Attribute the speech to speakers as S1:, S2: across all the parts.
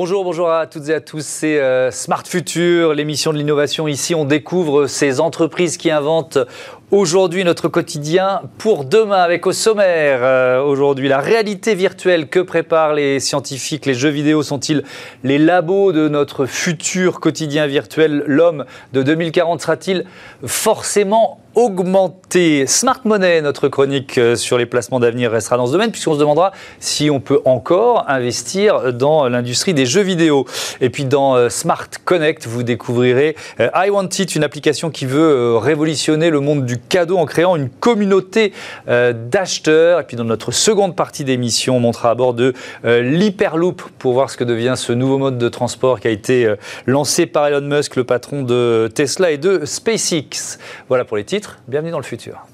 S1: Bonjour, bonjour à toutes et à tous. C'est euh, Smart Future, l'émission de l'innovation. Ici, on découvre ces entreprises qui inventent aujourd'hui notre quotidien pour demain avec au sommaire euh, aujourd'hui la réalité virtuelle que préparent les scientifiques. Les jeux vidéo sont-ils les labos de notre futur quotidien virtuel? L'homme de 2040 sera-t-il forcément augmenter. Smart Money, notre chronique euh, sur les placements d'avenir restera dans ce domaine, puisqu'on se demandera si on peut encore investir dans l'industrie des jeux vidéo. Et puis dans euh, Smart Connect, vous découvrirez euh, I Want It, une application qui veut révolutionner le monde du cadeau en créant une communauté d'acheteurs. Et puis dans notre seconde partie d'émission, on montera à bord de l'Hyperloop pour voir ce que devient ce nouveau mode de transport qui a été lancé par Elon Musk, le patron de Tesla et de SpaceX. Voilà pour les titres. Bienvenue dans le futur.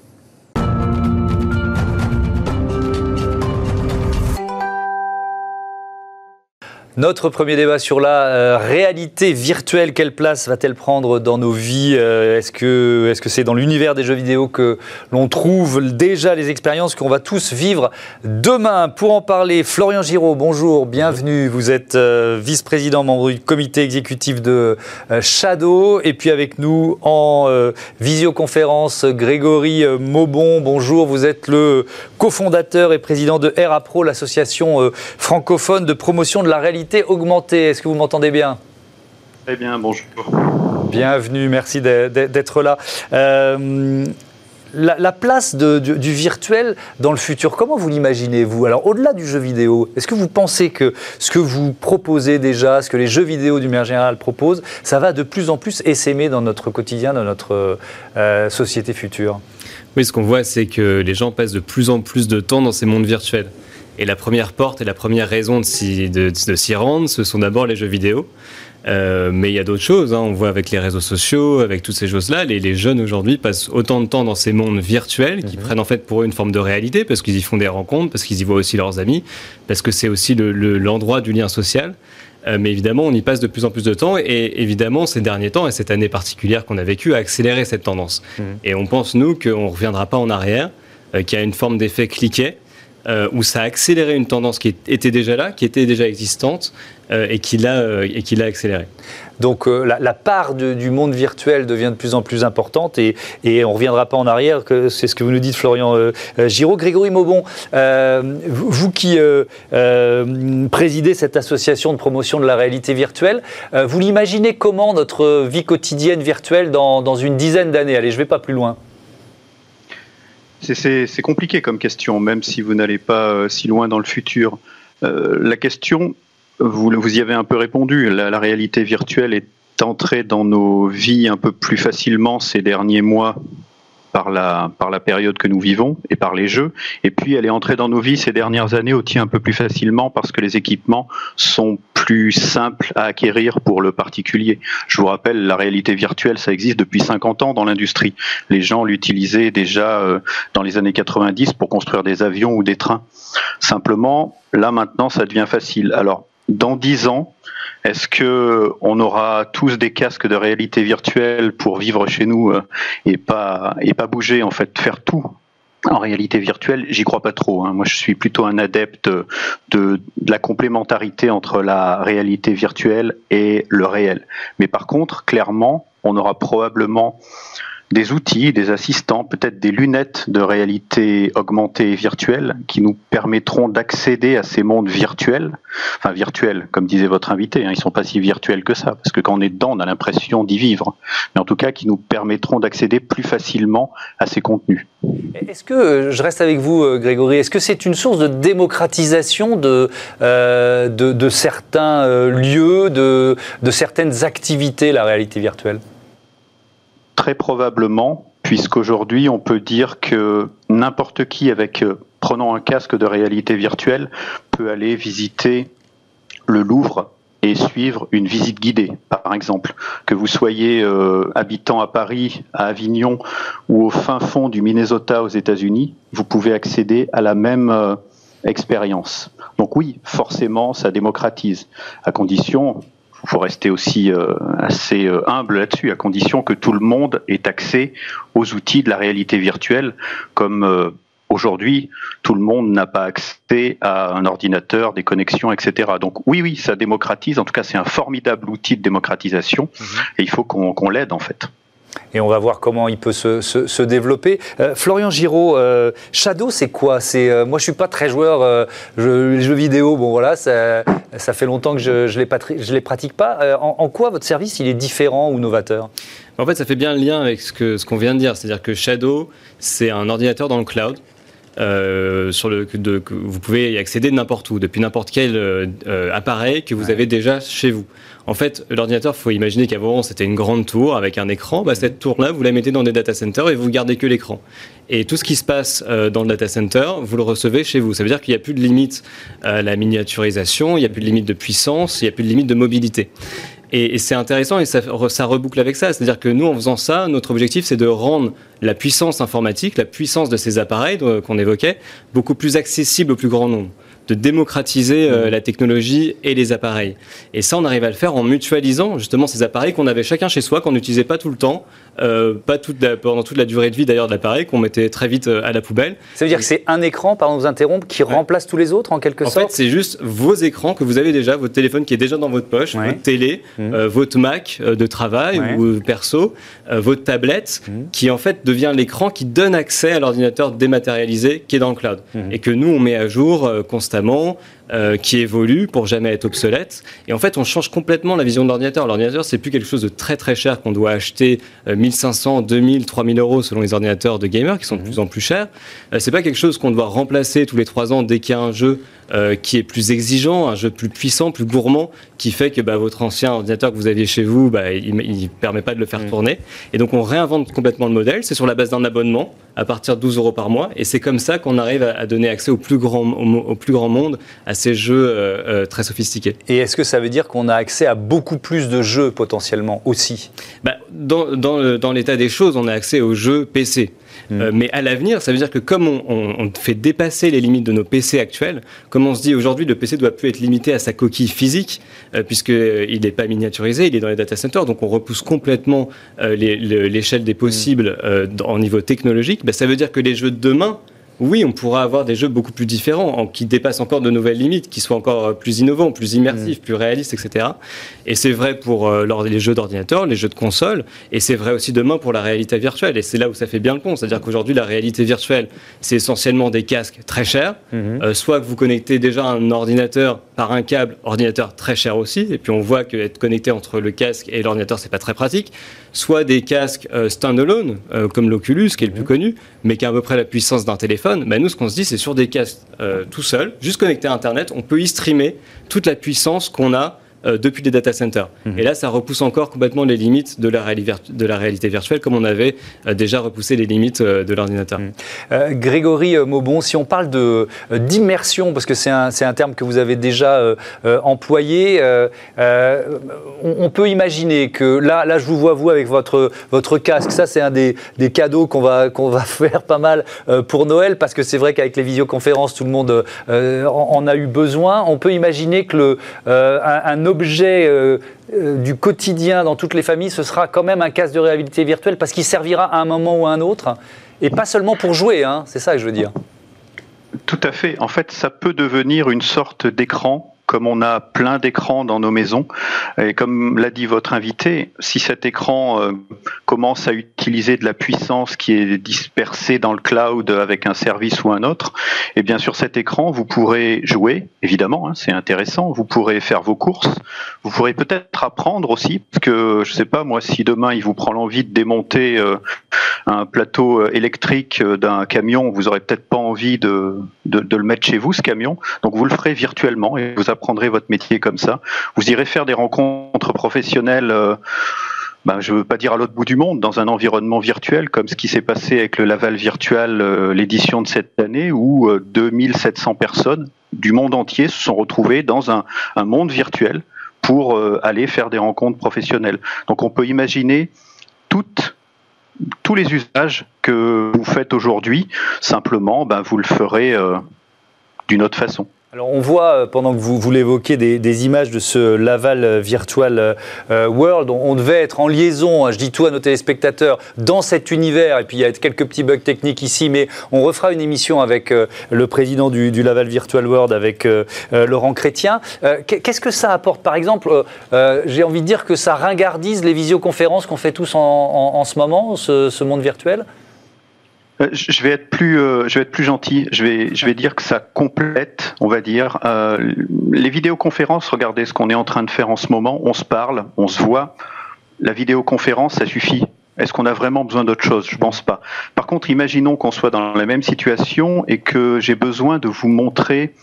S1: Notre premier débat sur la euh, réalité virtuelle, quelle place va-t-elle prendre dans nos vies euh, Est-ce que c'est -ce c'est dans l'univers des jeux vidéo que l'on trouve déjà les expériences qu'on va tous vivre demain? Pour en parler, Florian Giraud, bonjour, bienvenue. Vous êtes euh, vice-président, membre du comité exécutif de Shadow. Et puis avec nous en visioconférence, Grégory Maubon, bonjour. Vous êtes le cofondateur et président de RAPRO, l'association francophone de promotion de la réalité augmenter. Est-ce que vous m'entendez bien?
S2: Très bien, bonjour.
S1: Bienvenue, merci d'être là. Euh, la, place du, virtuel dans le futur, comment vous l'imaginez-vous? Alors, au-delà du jeu vidéo, est-ce que vous pensez que ce que vous proposez déjà, ce que les jeux vidéo du manière générale proposent, ça va de plus en plus essaimer dans notre quotidien, dans notre euh, société future?
S3: Oui, ce qu'on voit, c'est que les gens passent de plus en plus de temps dans ces mondes virtuels. Et la première porte et la première raison de s'y, de, s'y rendre, ce sont d'abord les jeux vidéo. Euh, mais il y a d'autres choses. Hein. On voit avec les réseaux sociaux, avec toutes ces choses-là, les, les jeunes aujourd'hui passent autant de temps dans ces mondes virtuels qui mhm. prennent en fait pour eux une forme de réalité parce qu'ils y font des rencontres, parce qu'ils y voient aussi leurs amis, parce que c'est aussi le, l'endroit du lien social. Euh, mais évidemment, on y passe de plus en plus de temps et évidemment, ces derniers temps et cette année particulière qu'on a vécue a accéléré cette tendance. Mhm. Et on pense, nous, qu'on ne reviendra pas en arrière, euh, qu'il y a une forme d'effet cliquet euh, où ça a accéléré une tendance qui était déjà là, qui était déjà existante euh, et qui l'a euh, et qui l'a accéléré.
S1: Donc la, part du monde virtuel devient de plus en plus importante et, on ne reviendra pas en arrière, c'est ce que vous nous dites Florian Giraud. Grégory Maubon, vous, qui présidez cette association de promotion de la réalité virtuelle, vous l'imaginez comment notre vie quotidienne virtuelle dans une dizaine d'années? Allez, je ne vais pas plus loin.
S2: C'est compliqué comme question, même si vous n'allez pas euh, si loin dans le futur. Euh, la question, vous, vous y avez un peu répondu, la, réalité virtuelle est entrée dans nos vies un peu plus facilement ces derniers mois par la, par la période que nous vivons et par les jeux. Et puis, elle est entrée dans nos vies ces dernières années aussi un peu plus facilement parce que les équipements sont plus simples à acquérir pour le particulier. Je vous rappelle, la réalité virtuelle, ça existe depuis 50 ans dans l'industrie. Les gens l'utilisaient déjà euh, dans les années 90 pour construire des avions ou des trains. Simplement, là maintenant, ça devient facile. Alors, dans 10 ans, est-ce que on aura tous des casques de réalité virtuelle pour vivre chez nous euh, et pas bouger en fait, faire tout en réalité virtuelle, j'y crois pas trop. Hein. Moi, je suis plutôt un adepte de, de, la complémentarité entre la réalité virtuelle et le réel. Mais par contre, clairement, on aura probablement des outils, des assistants, peut-être des lunettes de réalité augmentée et virtuelle qui nous permettront d'accéder à ces mondes virtuels, enfin virtuels, comme disait votre invité, hein, ils sont pas si virtuels que ça, parce que quand on est dedans, on a l'impression d'y vivre, mais en tout cas qui nous permettront d'accéder plus facilement à ces contenus.
S1: Est-ce que, euh, je reste avec vous euh, Grégory, est-ce que c'est une source de démocratisation de, euh, de, certains lieux, de, de certaines activités, la réalité virtuelle?
S2: Très probablement, puisqu'aujourd'hui on peut dire que n'importe qui avec euh, prenant un casque de réalité virtuelle peut aller visiter le Louvre et suivre une visite guidée, par exemple. Que vous soyez euh, habitant à Paris, à Avignon ou au fin fond du Minnesota aux États-Unis, vous pouvez accéder à la même euh, expérience. Donc oui, forcément, ça démocratise, à condition, faut rester aussi euh, assez euh, humble là-dessus, à condition que tout le monde ait accès aux outils de la réalité virtuelle, comme euh, Aujourd'hui, tout le monde n'a pas accès à un ordinateur, des connexions, etc. Donc oui, oui, ça démocratise. En tout cas, c'est un formidable outil de démocratisation mhm. et il faut qu'on l'aide en fait
S1: et on va voir comment il peut se, développer. Euh, Florian Giraud, euh, Shadow, c'est quoi? C'est euh, moi, je suis pas très joueur les jeux vidéo. Bon, voilà, ça, fait longtemps que je, je les, les pratique pas. En, quoi votre service il est différent ou novateur?
S3: En fait, ça fait bien le lien avec ce qu'on ce qu'on vient de dire, c'est-à-dire que Shadow, c'est un ordinateur dans le cloud. Sur le, de, vous pouvez y accéder n'importe où, depuis n'importe quel appareil que vous avez déjà chez vous. En fait, l'ordinateur, il faut imaginer qu'avant, c'était une grande tour avec un écran. Bah, cette tour-là, vous la mettez dans des data centers et vous gardez que l'écran. Et tout ce qui se passe euh, dans le data center, vous le recevez chez vous. Ça veut dire qu'il n'y a plus de limite à la miniaturisation, il n'y a plus de limite de puissance, il n'y a plus de limite de mobilité. Et, c'est intéressant et ça, reboucle avec ça. C'est-à-dire que nous, en faisant ça, notre objectif, c'est de rendre la puissance informatique, la puissance de ces appareils qu'on évoquait, beaucoup plus accessible au plus grand nombre de démocratiser euh, mmh. la technologie et les appareils. Et ça, on arrive à le faire en mutualisant justement ces appareils qu'on avait chacun chez soi, qu'on n'utilisait pas tout le temps, euh, pas toute pendant toute la durée de vie d'ailleurs de l'appareil, qu'on mettait très vite euh, à la poubelle.
S1: Ça veut dire que c'est un écran, pardon de vous interrompre, qui remplace tous les autres en quelque sorte
S3: En fait, c'est juste vos écrans que vous avez déjà, votre téléphone qui est déjà dans votre poche, votre télé, mmh. votre Mac de travail ou perso, votre tablette, mmh. qui en fait devient l'écran qui donne accès à l'ordinateur dématérialisé qui est dans le cloud. Et que nous, on met à jour constamment constamment euh, qui évolue pour jamais être obsolète. Et en fait, on change complètement la vision de l'ordinateur. L'ordinateur, c'est plus quelque chose de très très cher qu'on doit acheter 1500, 2000, 3000 euros selon les ordinateurs de gamers qui sont de mhm. plus en plus chers. Euh, c'est pas quelque chose qu'on doit remplacer tous les trois ans dès qu'il y a un jeu euh, qui est plus exigeant, un jeu plus puissant, plus gourmand, qui fait que bah, votre ancien ordinateur que vous aviez chez vous, bah, il ne permet pas de le faire mm. tourner. Et donc on réinvente complètement le modèle. C'est sur la base d'un abonnement à partir de 12 euros par mois. Et c'est comme ça qu'on arrive à, donner accès au plus grand, au, plus grand monde à ces jeux euh, euh, très sophistiqués.
S1: Et est-ce que ça veut dire qu'on a accès à beaucoup plus de jeux potentiellement aussi?
S3: Bah, Dans, dans, dans l'état des choses, on a accès aux jeux PC. Mm. Euh, mais à l'avenir, ça veut dire que comme on, fait dépasser les limites de nos PC actuels, comme on se dit aujourd'hui, le PC doit plus être limité à sa coquille physique, euh, puisqu'il n'est pas miniaturisé, il est dans les data centers, donc on repousse complètement euh, l'échelle des possibles en niveau technologique, bah, ça veut dire que les jeux de demain oui, on pourra avoir des jeux beaucoup plus différents, qui dépassent encore de nouvelles limites, qui soient encore euh, plus innovants, plus immersifs, mm. plus réalistes, etc. Et c'est vrai pour euh, les jeux d'ordinateur, les jeux de console, et c'est vrai aussi demain pour la réalité virtuelle. Et c'est là où ça fait bien le pont. C'est-à-dire qu'aujourd'hui, la réalité virtuelle, c'est essentiellement des casques très chers, mm-hmm. euh, soit que vous connectez déjà un ordinateur par un câble, ordinateur très cher aussi, et puis on voit qu'être connecté entre le casque et l'ordinateur, c'est pas très pratique, soit des casques standalone, comme l'Oculus, qui est le plus mm-hmm. connu, mais qui a à peu près la puissance d'un téléphone bah, nous, ce qu'on se dit, c'est sur des casques euh, tout seul, juste connecté à Internet, on peut y streamer toute la puissance qu'on a euh, depuis des data centers. Mhm. Et là, ça repousse encore complètement les limites de la, de la réalité virtuelle, comme on avait euh, déjà repoussé les limites euh, de l'ordinateur.
S1: Mhm. Grégory Maubon, si on parle d'immersion, parce que c'est un, un, terme que vous avez déjà employé, on, peut imaginer que là, là, je vous vois, vous, avec votre, votre casque, ça, c'est un des, des cadeaux qu'on va, qu'on va faire pas mal pour Noël, parce que c'est vrai qu'avec les visioconférences, tout le monde en, a eu besoin. On peut imaginer que le, un, un objet euh, euh, du quotidien dans toutes les familles, ce sera quand même un casque de réalité virtuelle parce qu'il servira à un moment ou à un autre, et pas seulement pour jouer, hein, c'est ça que je veux dire.
S2: Tout à fait. En fait, ça peut devenir une sorte d'écran comme on a plein d'écrans dans nos maisons, et comme l'a dit votre invité, si cet écran euh, commence à utiliser de la puissance qui est dispersée dans le cloud avec un service ou un autre, et eh bien sur cet écran, vous pourrez jouer, évidemment, hein, c'est intéressant, vous pourrez faire vos courses, vous pourrez peut-être apprendre aussi, parce que je sais pas, moi, si demain il vous prend l'envie de démonter euh, un plateau euh, électrique d'un camion, vous aurez peut-être pas envie de, de, de, le mettre chez vous, ce camion, donc vous le ferez virtuellement et vous apprendrez votre métier comme ça. Vous irez faire des rencontres professionnelles. euh, ben, je ne veux pas dire à l'autre bout du monde, dans un environnement virtuel, comme ce qui s'est passé avec le Laval Virtual, euh, l'édition de cette année, où 2700 euh, personnes du monde entier se sont retrouvées dans un, monde virtuel pour euh, aller faire des rencontres professionnelles. Donc on peut imaginer tous les usages que vous faites aujourd'hui, simplement, ben, vous le ferez d'une autre façon.
S1: Alors on voit, euh, pendant que vous, vous l'évoquez, des, images de ce Laval euh, Virtual euh, World. On, devait être en liaison, hein, je dis tout à nos téléspectateurs, dans cet univers. Et puis il y a quelques petits bugs techniques ici, mais on refera une émission avec le président du, Laval Virtual World, avec Laurent Chrétien. Qu'est-ce que ça apporte? Par exemple, j'ai envie de dire que ça ringardise les visioconférences qu'on fait tous en, ce moment, ce monde virtuel?
S2: Je vais être plus, euh, je vais être plus gentil. Je vais, je vais dire que ça complète, on va dire, euh, les vidéoconférences. Regardez ce qu'on est en train de faire en ce moment. On se parle, on se voit. La vidéoconférence, ça suffit. Est-ce qu'on a vraiment besoin d'autre chose? Je pense pas. Par contre, imaginons qu'on soit dans la même situation et que j'ai besoin de vous montrer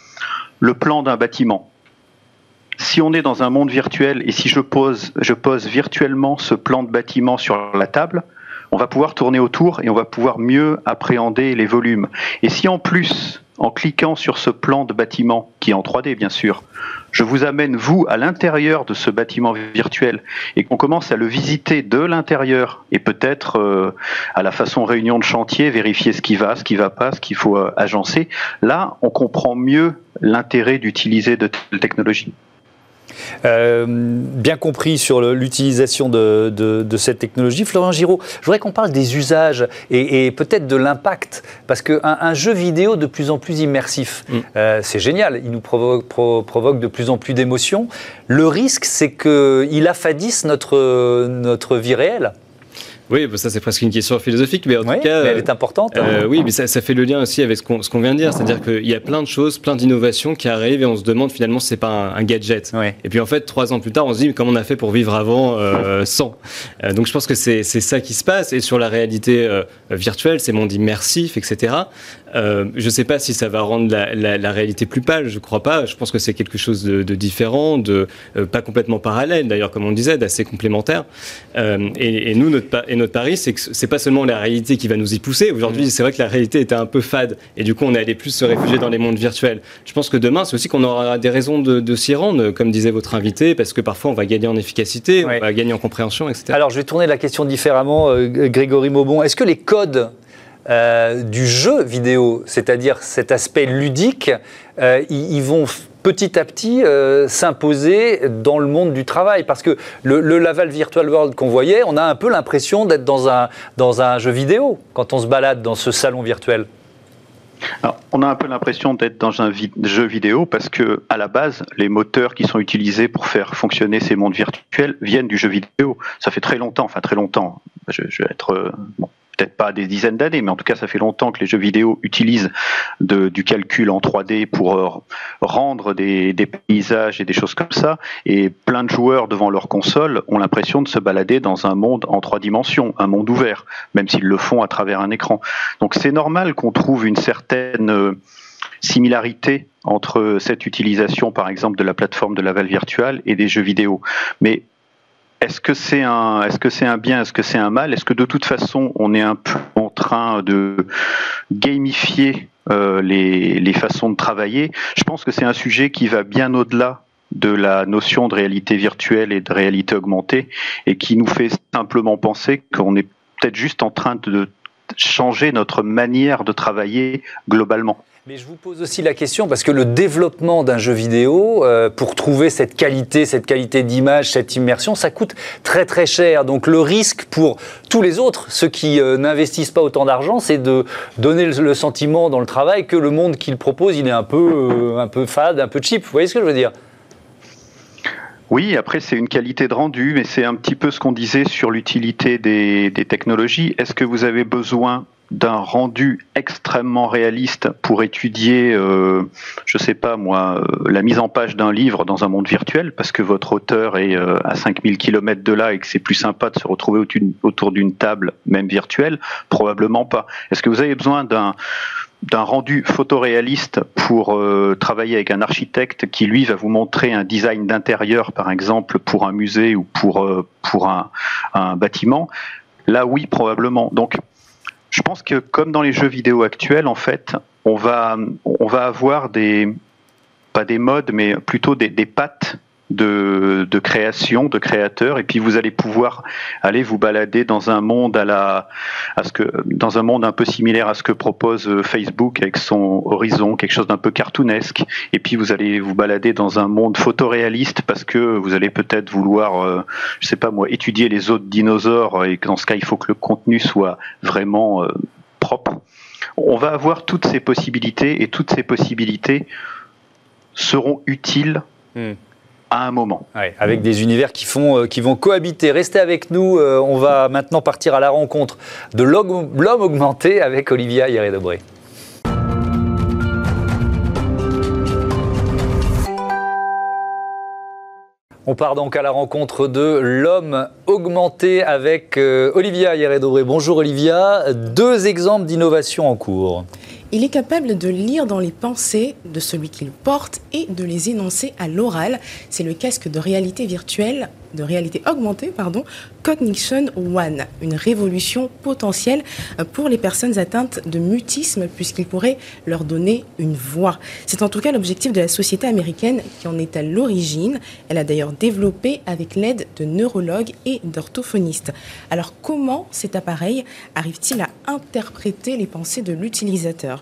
S2: le plan d'un bâtiment. Si on est dans un monde virtuel et si je pose, je pose virtuellement ce plan de bâtiment sur la table, on va pouvoir tourner autour et on va pouvoir mieux appréhender les volumes. Et si en plus, en cliquant sur ce plan de bâtiment, qui est en 3D bien sûr, je vous amène, vous, à l'intérieur de ce bâtiment virtuel et qu'on commence à le visiter de l'intérieur et peut-être euh, à la façon réunion de chantier, vérifier ce qui va, ce qui va pas, ce qu'il faut euh, agencer, là, on comprend mieux l'intérêt d'utiliser de telles technologies.
S1: Euh, bien compris sur l'utilisation de, cette technologie. Florian Giraud, je voudrais qu'on parle des usages et, peut-être de l'impact, parce qu'un un jeu vidéo de plus en plus immersif, mm. euh, c'est génial, il nous provoque, provoque de plus en plus d'émotions. Le risque, c'est qu'il affadisse notre, notre vie réelle.
S3: Oui, bah, ça c'est presque une question philosophique, mais en tout cas,
S1: elle est importante. Hein.
S3: Euh, oui, mais ça, fait le lien aussi avec ce qu'on vient de dire, c'est-à-dire qu'il y a plein de choses, plein d'innovations qui arrivent et on se demande finalement si c'est pas un, gadget. Et puis en fait, trois ans plus tard, on se dit comment on a fait pour vivre avant euh, sans? Euh, donc je pense que c'est ça qui se passe. Et sur la réalité virtuelle, ces mondes immersifs, etc. je ne sais pas si ça va rendre la, réalité plus pâle, je ne crois pas. Je pense que c'est quelque chose de, différent, de pas complètement parallèle d'ailleurs, comme on disait, d'assez complémentaire. Et, et, nous, notre, et notre pari, c'est que c'est pas seulement la réalité qui va nous y pousser. Aujourd'hui, mm. c'est vrai que la réalité était un peu fade et du coup, on est allé plus se réfugier dans les mondes virtuels. Je pense que demain, c'est aussi qu'on aura des raisons de, s'y rendre, comme disait votre invité, parce que parfois, on va gagner en efficacité, on va gagner en compréhension, etc.
S1: Alors, je vais tourner la question différemment, euh, Grégory Maubon. Est-ce que les codes euh, du jeu vidéo, c'est-à-dire cet aspect ludique, euh, ils vont petit à petit euh, s'imposer dans le monde du travail. Parce que le, Laval Virtual World qu'on voyait, on a un peu l'impression d'être dans un, dans un jeu vidéo quand on se balade dans ce salon virtuel.
S2: on a un peu l'impression d'être dans un jeu vidéo parce que, à la base, les moteurs qui sont utilisés pour faire fonctionner ces mondes virtuels viennent du jeu vidéo. Ça fait très longtemps, enfin très longtemps. Je, vais être peut-être pas des dizaines d'années, mais en tout cas, ça fait longtemps que les jeux vidéo utilisent du calcul en 3D pour euh, rendre des, paysages et des choses comme ça. Et plein de joueurs devant leur console ont l'impression de se balader dans un monde en trois dimensions, un monde ouvert, même s'ils le font à travers un écran. Donc c'est normal qu'on trouve une certaine euh, similarité entre cette utilisation, par exemple, de la plateforme de Laval Virtual et des jeux vidéo. Mais est-ce que c'est un, est-ce que c'est un bien, est-ce que c'est un mal? Est-ce que de toute façon, on est un peu en train de gamifier euh, les, les façons de travailler? Je pense que c'est un sujet qui va bien au-delà de la notion de réalité virtuelle et de réalité augmentée et qui nous fait simplement penser qu'on est peut-être juste en train de changer notre manière de travailler globalement.
S1: Mais je vous pose aussi la question parce que le développement d'un jeu vidéo, euh, pour trouver cette qualité, cette qualité d'image, cette immersion, ça coûte très très cher. Donc le risque pour tous les autres, ceux qui euh, n'investissent pas autant d'argent, c'est de donner le, sentiment dans le travail que le monde qu'il propose, il est un peu, euh, un peu fade, un peu cheap. Vous voyez ce que je veux dire?
S2: Oui, après c'est une qualité de rendu, mais c'est un petit peu ce qu'on disait sur l'utilité des technologies. Est-ce que vous avez besoin d'un rendu extrêmement réaliste pour étudier, euh, je sais pas moi, euh, la mise en page d'un livre dans un monde virtuel, parce que votre auteur est euh, à 5000 km de là et que c'est plus sympa de se retrouver autour d'une table, même virtuelle? Probablement pas. Est-ce que vous avez besoin d'un d'un rendu photoréaliste pour euh, travailler avec un architecte qui lui va vous montrer un design d'intérieur par exemple pour un musée ou pour pour un, un bâtiment? Là oui probablement. Donc je pense que comme dans les jeux vidéo actuels, en fait, on va, on va avoir des, pas des modes, mais plutôt des, des pattes de, création, de créateurs, et puis vous allez pouvoir aller vous balader dans un monde à la, à ce que, dans un monde un peu similaire à ce que propose euh, Facebook avec son horizon, quelque chose d'un peu cartoonesque, et puis vous allez vous balader dans un monde photoréaliste parce que vous allez peut-être vouloir, euh, je sais pas moi, étudier les autres dinosaures, et dans ce cas il faut que le contenu soit vraiment euh, propre. On va avoir toutes ces possibilités, et toutes ces possibilités seront utiles. Hmm à un moment.
S1: avec des univers qui, font, euh, qui vont cohabiter. Restez avec nous, euh, on va maintenant partir à la rencontre de l'homme augmenté avec Olivia Hieré-Debré. On part donc à la rencontre de l'homme augmenté avec euh, Olivia Hieré-Dobré. Bonjour Olivia, deux exemples d'innovation en cours.
S4: Il est capable de lire dans les pensées de celui qu'il porte et de les énoncer à l'oral. C'est le casque de réalité virtuelle, de réalité augmentée, pardon, Cognition One, une révolution potentielle pour les personnes atteintes de mutisme puisqu'il pourrait leur donner une voix. C'est en tout cas l'objectif de la société américaine qui en est à l'origine. Elle a d'ailleurs développé avec l'aide de neurologues et d'orthophonistes. Alors comment cet appareil arrive-t-il à interpréter les pensées de l'utilisateur?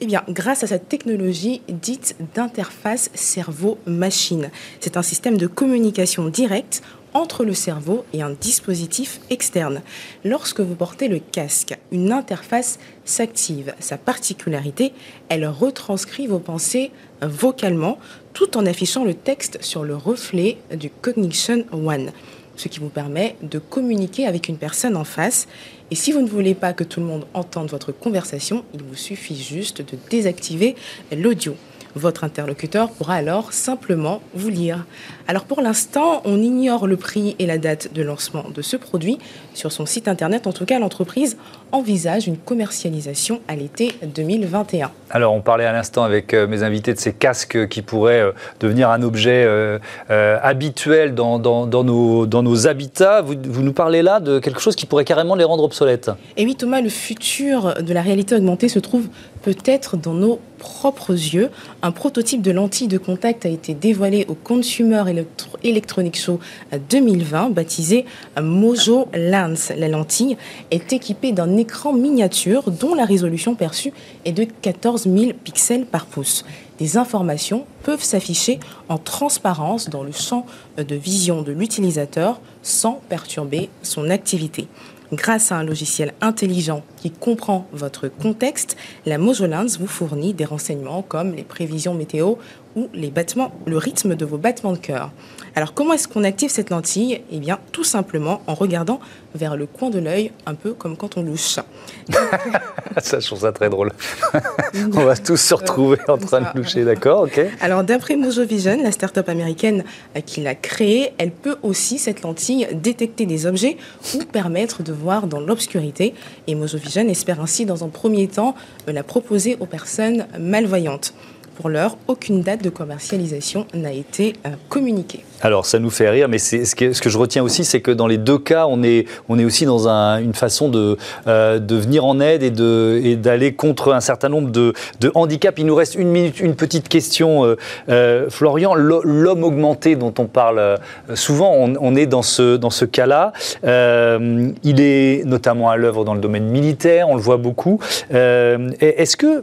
S4: Eh bien, grâce à cette technologie dite d'interface cerveau-machine. C'est un système de communication directe entre le cerveau et un dispositif externe. Lorsque vous portez le casque, une interface s'active. Sa particularité, elle retranscrit vos pensées vocalement tout en affichant le texte sur le reflet du Cognition One, ce qui vous permet de communiquer avec une personne en face et si vous ne voulez pas que tout le monde entende votre conversation, il vous suffit juste de désactiver l'audio. Votre interlocuteur pourra alors simplement vous lire. Alors pour l'instant, on ignore le prix et la date de lancement de ce produit. Sur son site internet, en tout cas, l'entreprise envisage une commercialisation à l'été 2021.
S1: Alors on parlait à l'instant avec euh, mes invités de ces casques qui pourraient euh, devenir un objet euh, habituel dans, nos, dans, nos, habitats. Vous, vous, nous parlez là de quelque chose qui pourrait carrément les rendre obsolètes.
S4: Et oui Thomas, le futur de la réalité augmentée se trouve peut-être dans nos propres yeux. Un prototype de lentille de contact a été dévoilé au Consumer Electronics Show 2020, baptisé Mojo Lens. La lentille est équipée d'un écran miniature dont la résolution perçue est de 14 000 pixels par pouce. Des informations peuvent s'afficher en transparence dans le champ de vision de l'utilisateur sans perturber son activité. Grâce à un logiciel intelligent qui comprend votre contexte, la Mojolens vous fournit des renseignements comme les prévisions météo ou le rythme de vos battements de cœur. Alors comment est-ce qu'on active cette lentille? Eh bien tout simplement en regardant vers le coin de l'œil, un peu comme quand on louche.
S1: ça, je trouve ça très drôle. on va tous se retrouver en train de loucher, d'accord ok
S4: Alors d'après Mojo Vision, la start-up américaine qui l'a créée, elle peut aussi, cette lentille, détecter des objets ou permettre de voir dans l'obscurité. Et Mojo Vision espère ainsi, dans un premier temps, la proposer aux personnes malvoyantes. Pour l'heure, aucune date de commercialisation n'a été euh, communiquée.
S1: Alors, ça nous fait rire, mais ce que, je retiens aussi, c'est que dans les deux cas, on est, aussi dans une façon de, euh, de venir en aide et d'aller contre un certain nombre de, handicaps. Il nous reste une minute, une petite question. Euh, Florian, l'homme augmenté dont on parle souvent, on, on est dans ce, dans ce cas-là. il est notamment à l'œuvre dans le domaine militaire, on le voit beaucoup. Est-ce que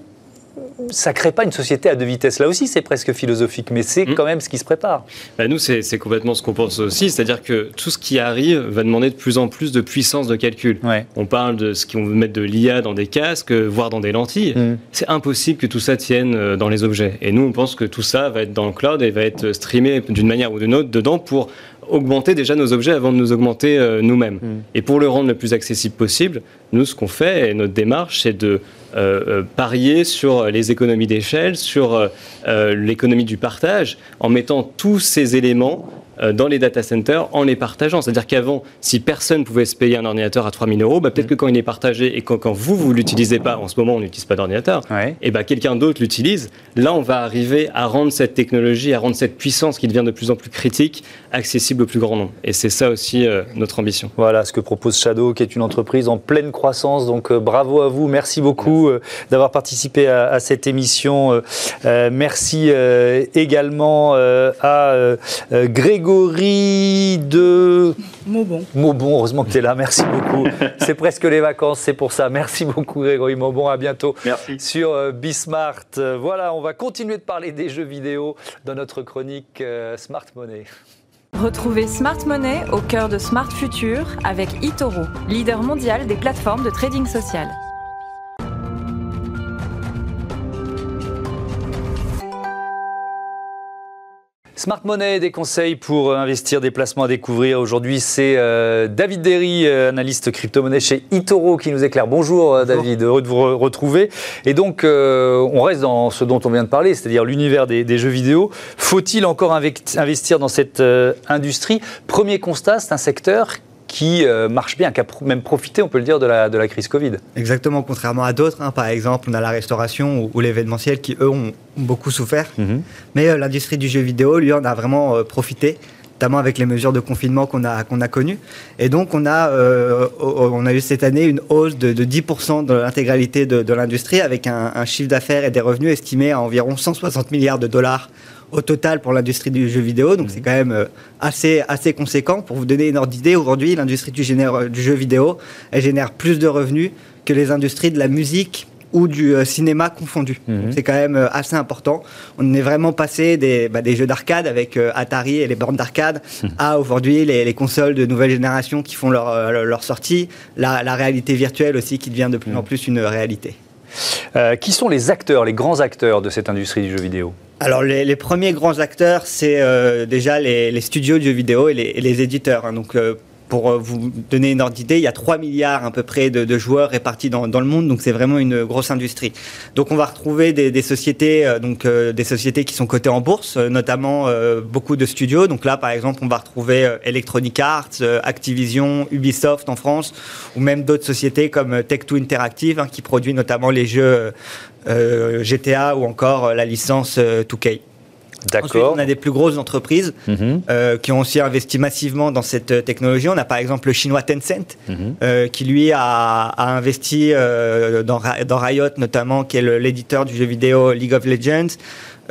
S1: ça crée pas une société à deux vitesses. Là aussi, c'est presque philosophique, mais c'est mm. quand même ce qui se prépare.
S3: Bah, nous, c'est complètement ce qu'on pense aussi, c'est-à-dire que tout ce qui arrive va demander de plus en plus de puissance de calcul. On parle de ce qu'on veut mettre de l'IA dans des casques, voire dans des lentilles. Mm. C'est impossible que tout ça tienne euh, dans les objets. Et nous, on pense que tout ça va être dans le cloud et va être streamé d'une manière ou d'une autre dedans pour augmenter déjà nos objets avant de nous augmenter euh, nous-mêmes. Mm. Et pour le rendre le plus accessible possible, nous, ce qu'on fait, et notre démarche, c'est de euh, euh, parier sur les économies d'échelle, sur l'économie du partage, en mettant tous ces éléments dans les data centers en les partageant. C'est-à-dire qu'avant, si personne pouvait se payer un ordinateur à 3000 euros, bah, peut-être mm. que quand il est partagé et quand, quand vous, vous l'utilisez pas, en ce moment, on n'utilise pas d'ordinateur, et bah, quelqu'un d'autre l'utilise, là, on va arriver à rendre cette technologie, à rendre cette puissance qui devient de plus en plus critique, accessible au plus grand nombre. Et c'est ça aussi euh, notre ambition.
S1: Voilà ce que propose Shadow, qui est une entreprise en pleine croissance. Donc, euh, bravo à vous. Merci beaucoup d'avoir participé à, à, cette émission. merci également à Grégory de
S4: Maubon.
S1: Maubon, heureusement que tu es là, merci beaucoup. c'est presque les vacances, c'est pour ça. Merci beaucoup Grégory Maubon, à bientôt
S2: merci.
S1: sur euh, Bismart. Voilà, on va continuer de parler des jeux vidéo dans notre chronique euh, Smart Money.
S5: Retrouvez Smart Money au cœur de Smart Future avec eToro, leader mondial des plateformes de trading social.
S1: Smart Money, des conseils pour euh, investir, des placements à découvrir. Aujourd'hui, c'est euh, David Derry, euh, analyste crypto-monnaie chez eToro, qui nous éclaire. Bonjour, David, heureux de vous retrouver. Et donc, on reste dans ce dont on vient de parler, c'est-à-dire l'univers des, des, jeux vidéo. Faut-il encore investir dans cette industrie? Premier constat, c'est un secteur qui euh, marche bien, qui a même profité, on peut le dire, de la, de la crise Covid.
S6: Exactement, contrairement à d'autres. Hein. par exemple, on a la restauration ou, l'événementiel qui, eux, ont beaucoup souffert. Mhm. Mais euh, l'industrie du jeu vidéo, lui, en a vraiment euh, profité notamment avec les mesures de confinement qu'on a, qu'on a connues. Et donc, on a, on a eu cette année une hausse de, de 10% de l'intégralité de, de l'industrie, avec un, un chiffre d'affaires et des revenus estimés à environ 160 milliards de dollars au total pour l'industrie du jeu vidéo. Donc c'est quand même euh, assez, assez conséquent. Pour vous donner une ordre d'idée, aujourd'hui, l'industrie du, du, jeu vidéo, elle génère plus de revenus que les industries de la musique ou du euh, cinéma confondu. Mhm. C'est quand même euh, assez important. On est vraiment passé des, bah, des jeux d'arcade avec Atari et les bornes d'arcade mhm. à aujourd'hui les, consoles de nouvelle génération qui font leur, leur sortie, la, la, réalité virtuelle aussi qui devient de plus en mhm. plus une réalité.
S1: Qui sont les acteurs, les grands acteurs de cette industrie du jeu vidéo?
S6: Alors les, premiers grands acteurs, c'est euh, déjà les, studios de jeux vidéo et les, éditeurs. Hein. Euh, pour euh, vous donner une ordre d'idée, il y a 3 milliards à peu près de, joueurs répartis dans, le monde, donc c'est vraiment une grosse industrie. Donc on va retrouver des, sociétés, donc des sociétés qui sont cotées en bourse, notamment beaucoup de studios. Donc là, par exemple, on va retrouver Electronic Arts, Activision, Ubisoft en France, ou même d'autres sociétés comme Tech2 Interactive, hein, qui produit notamment les jeux euh, GTA ou encore euh, la licence 2K. Euh,
S1: D'accord.
S6: on a des plus grosses entreprises mhm. qui ont aussi investi massivement dans cette technologie. On a par exemple le chinois Tencent, mhm. qui lui a, investi dans, dans, Riot notamment, qui est l'éditeur du jeu vidéo League of Legends.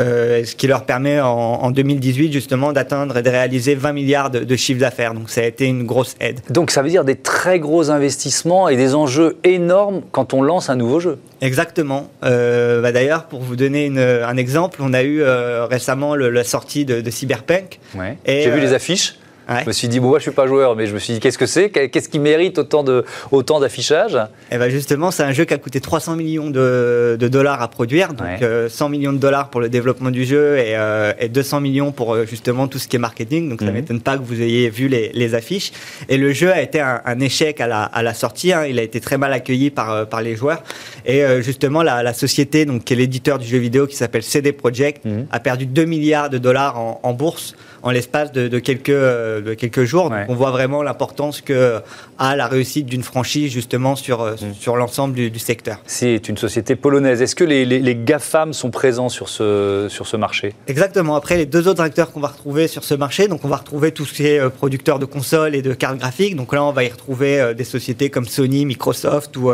S6: Euh, ce qui leur permet en, 2018 justement d'atteindre et de réaliser 20 milliards de, de chiffre d'affaires. Donc ça a été une grosse aide.
S1: Donc ça veut dire des très gros investissements et des enjeux énormes quand on lance un nouveau jeu.
S6: Exactement. Euh, bah D'ailleurs, pour vous donner une, un exemple, on a eu euh, récemment le, la sortie de, de Cyberpunk.
S1: Ouais. J'ai vu les affiches. Je me suis dit, bon, moi, je suis pas joueur, mais je me suis dit, qu'est-ce que c'est? Qu'est-ce qui mérite autant de autant d'affichage?
S6: Et eh ben justement, c'est un jeu qui a coûté 300 millions de, de dollars à produire, donc 100 euh, millions de dollars pour le développement du jeu et, euh, et 200 millions pour euh, justement tout ce qui est marketing. Donc, ça ne mhm. m'étonne pas que vous ayez vu les, les, affiches. Et le jeu a été un, un échec à la, à la sortie. Hein. Il a été très mal accueilli par par les joueurs. Et justement, la, la, société, donc qui est l'éditeur du jeu vidéo, qui s'appelle CD Projekt, mhm. a perdu 2 milliards de dollars en, en bourse en l'espace de, quelques, de quelques jours. on voit vraiment l'importance que a la réussite d'une franchise justement sur, euh, mm. sur l'ensemble du, secteur.
S1: C'est une société polonaise. Est-ce que les, les, GAFAM sont présents sur ce, sur ce marché?
S6: Exactement. Après, les deux autres acteurs qu'on va retrouver sur ce marché, donc on va retrouver tous ces euh, producteurs de consoles et de cartes graphiques. Donc là, on va y retrouver euh, des sociétés comme Sony, Microsoft ou,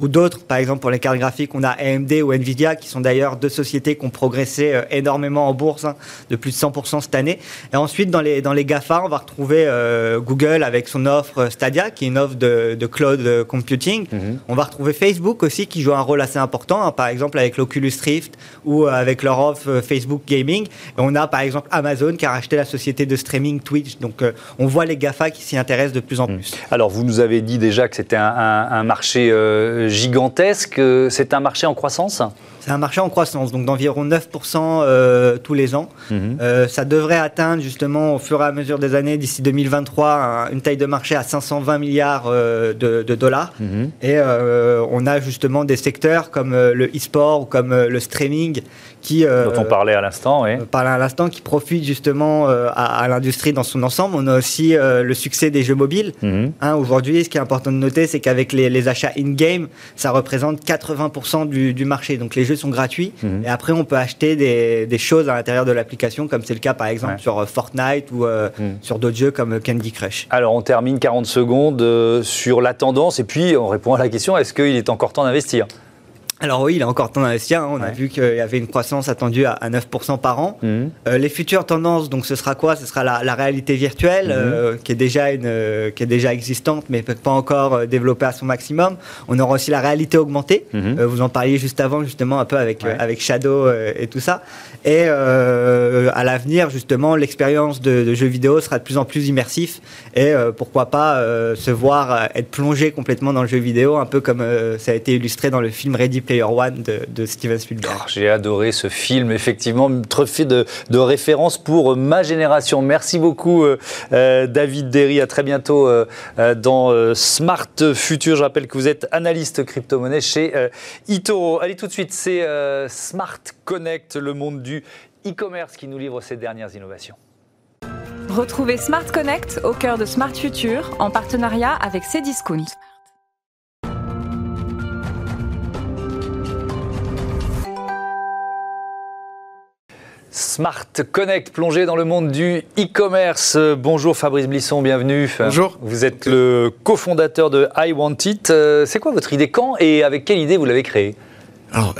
S6: ou d'autres. Par exemple, pour les cartes graphiques, on a AMD ou Nvidia qui sont d'ailleurs deux sociétés qui ont progressé énormément en bourse, hein, de plus de 100% cette année. Et ensuite, dans les, dans les GAFA, on va retrouver euh, Google avec son offre Stadia, qui est une offre de, de cloud computing. Mhm. On va retrouver Facebook aussi, qui joue un rôle assez important, hein, par exemple avec l'Oculus Rift ou euh, avec leur offre euh, Facebook Gaming. Et on a par exemple Amazon qui a racheté la société de streaming Twitch. Donc on voit les GAFA qui s'y intéressent de plus en mhm. plus.
S1: Alors vous nous avez dit déjà que c'était un, un, marché gigantesque. C'est un marché en croissance?
S6: C'est un marché en croissance, donc d'environ 9% euh, tous les ans. Mhm. Euh, ça devrait atteindre justement au fur et à mesure des années année, d'ici 2023, une taille de marché à 520 milliards de, de, dollars. Mhm. Et on a justement des secteurs comme le e-sport ou comme le streaming qui,
S1: dont on parlait à l'instant, oui.
S6: parlait à l'instant, qui profitent justement à, l'industrie dans son ensemble. On a aussi le succès des jeux mobiles. Mhm. Hein, aujourd'hui, ce qui est important de noter, c'est qu'avec les, les, achats in-game, ça représente 80% du, du, marché. Donc les jeux sont gratuits. Mhm. Et après, on peut acheter des, des choses à l'intérieur de l'application, comme c'est le cas par exemple sur euh, Fortnite ou euh, mhm. sur d'autres jeux comme Candy Crush.
S1: Alors on termine 40 secondes euh, sur la tendance et puis on répond à la question est-ce qu'il est encore temps d'investir?
S6: Alors oui, il a encore temps d'investir. Hein. On a vu qu'il y avait une croissance attendue à, 9% par an. Mhm. Euh, les futures tendances, donc ce sera quoi? Ce sera la, réalité virtuelle, mhm. euh, qui, est déjà une, euh, qui est déjà existante, mais pas encore développée à son maximum. On aura aussi la réalité augmentée. Mhm. vous en parliez juste avant, justement, un peu avec, avec Shadow et tout ça. Et à l'avenir, justement, l'expérience de, de, jeux vidéo sera de plus en plus immersif. Et pourquoi pas se voir être plongé complètement dans le jeu vidéo, un peu comme ça a été illustré dans le film Ready Player One de, Steven Spielberg.
S1: Ah, j'ai adoré ce film, effectivement, truffé de, de références pour ma génération. Merci beaucoup, euh, euh, David Derry. À très bientôt euh, dans Smart Future. Je rappelle que vous êtes analyste crypto-monnaie chez Itoro. Allez, tout de suite, c'est Smart Connect, le monde du e-commerce, qui nous livre ces dernières innovations.
S5: Retrouvez Smart Connect au cœur de Smart Future en partenariat avec Cdiscount.
S1: Smart Connect, plongé dans le monde du e-commerce. Bonjour Fabrice Blisson, bienvenue.
S7: Bonjour.
S1: Vous êtes le cofondateur de I Want It. Euh, c'est quoi votre idée? Quand et avec quelle idée vous l'avez créée?
S7: Alors,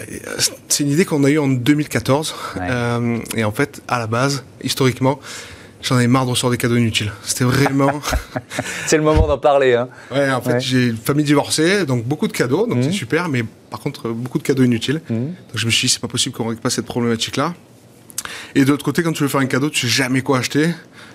S7: c'est une idée qu'on a eue en 2014. Euh, et en fait, à la base, historiquement, j'en avais marre de recevoir des cadeaux inutiles. C'était vraiment.
S1: c'est le moment d'en parler. Hein.
S7: Ouais, en fait, j'ai une famille divorcée, donc beaucoup de cadeaux, donc c'est mmh. super, mais par contre, beaucoup de cadeaux inutiles. Mmh. Donc je me suis dit, c'est pas possible qu'on règle pas cette problématique-là. Et de l'autre côté, quand tu veux faire un cadeau, tu sais jamais quoi acheter.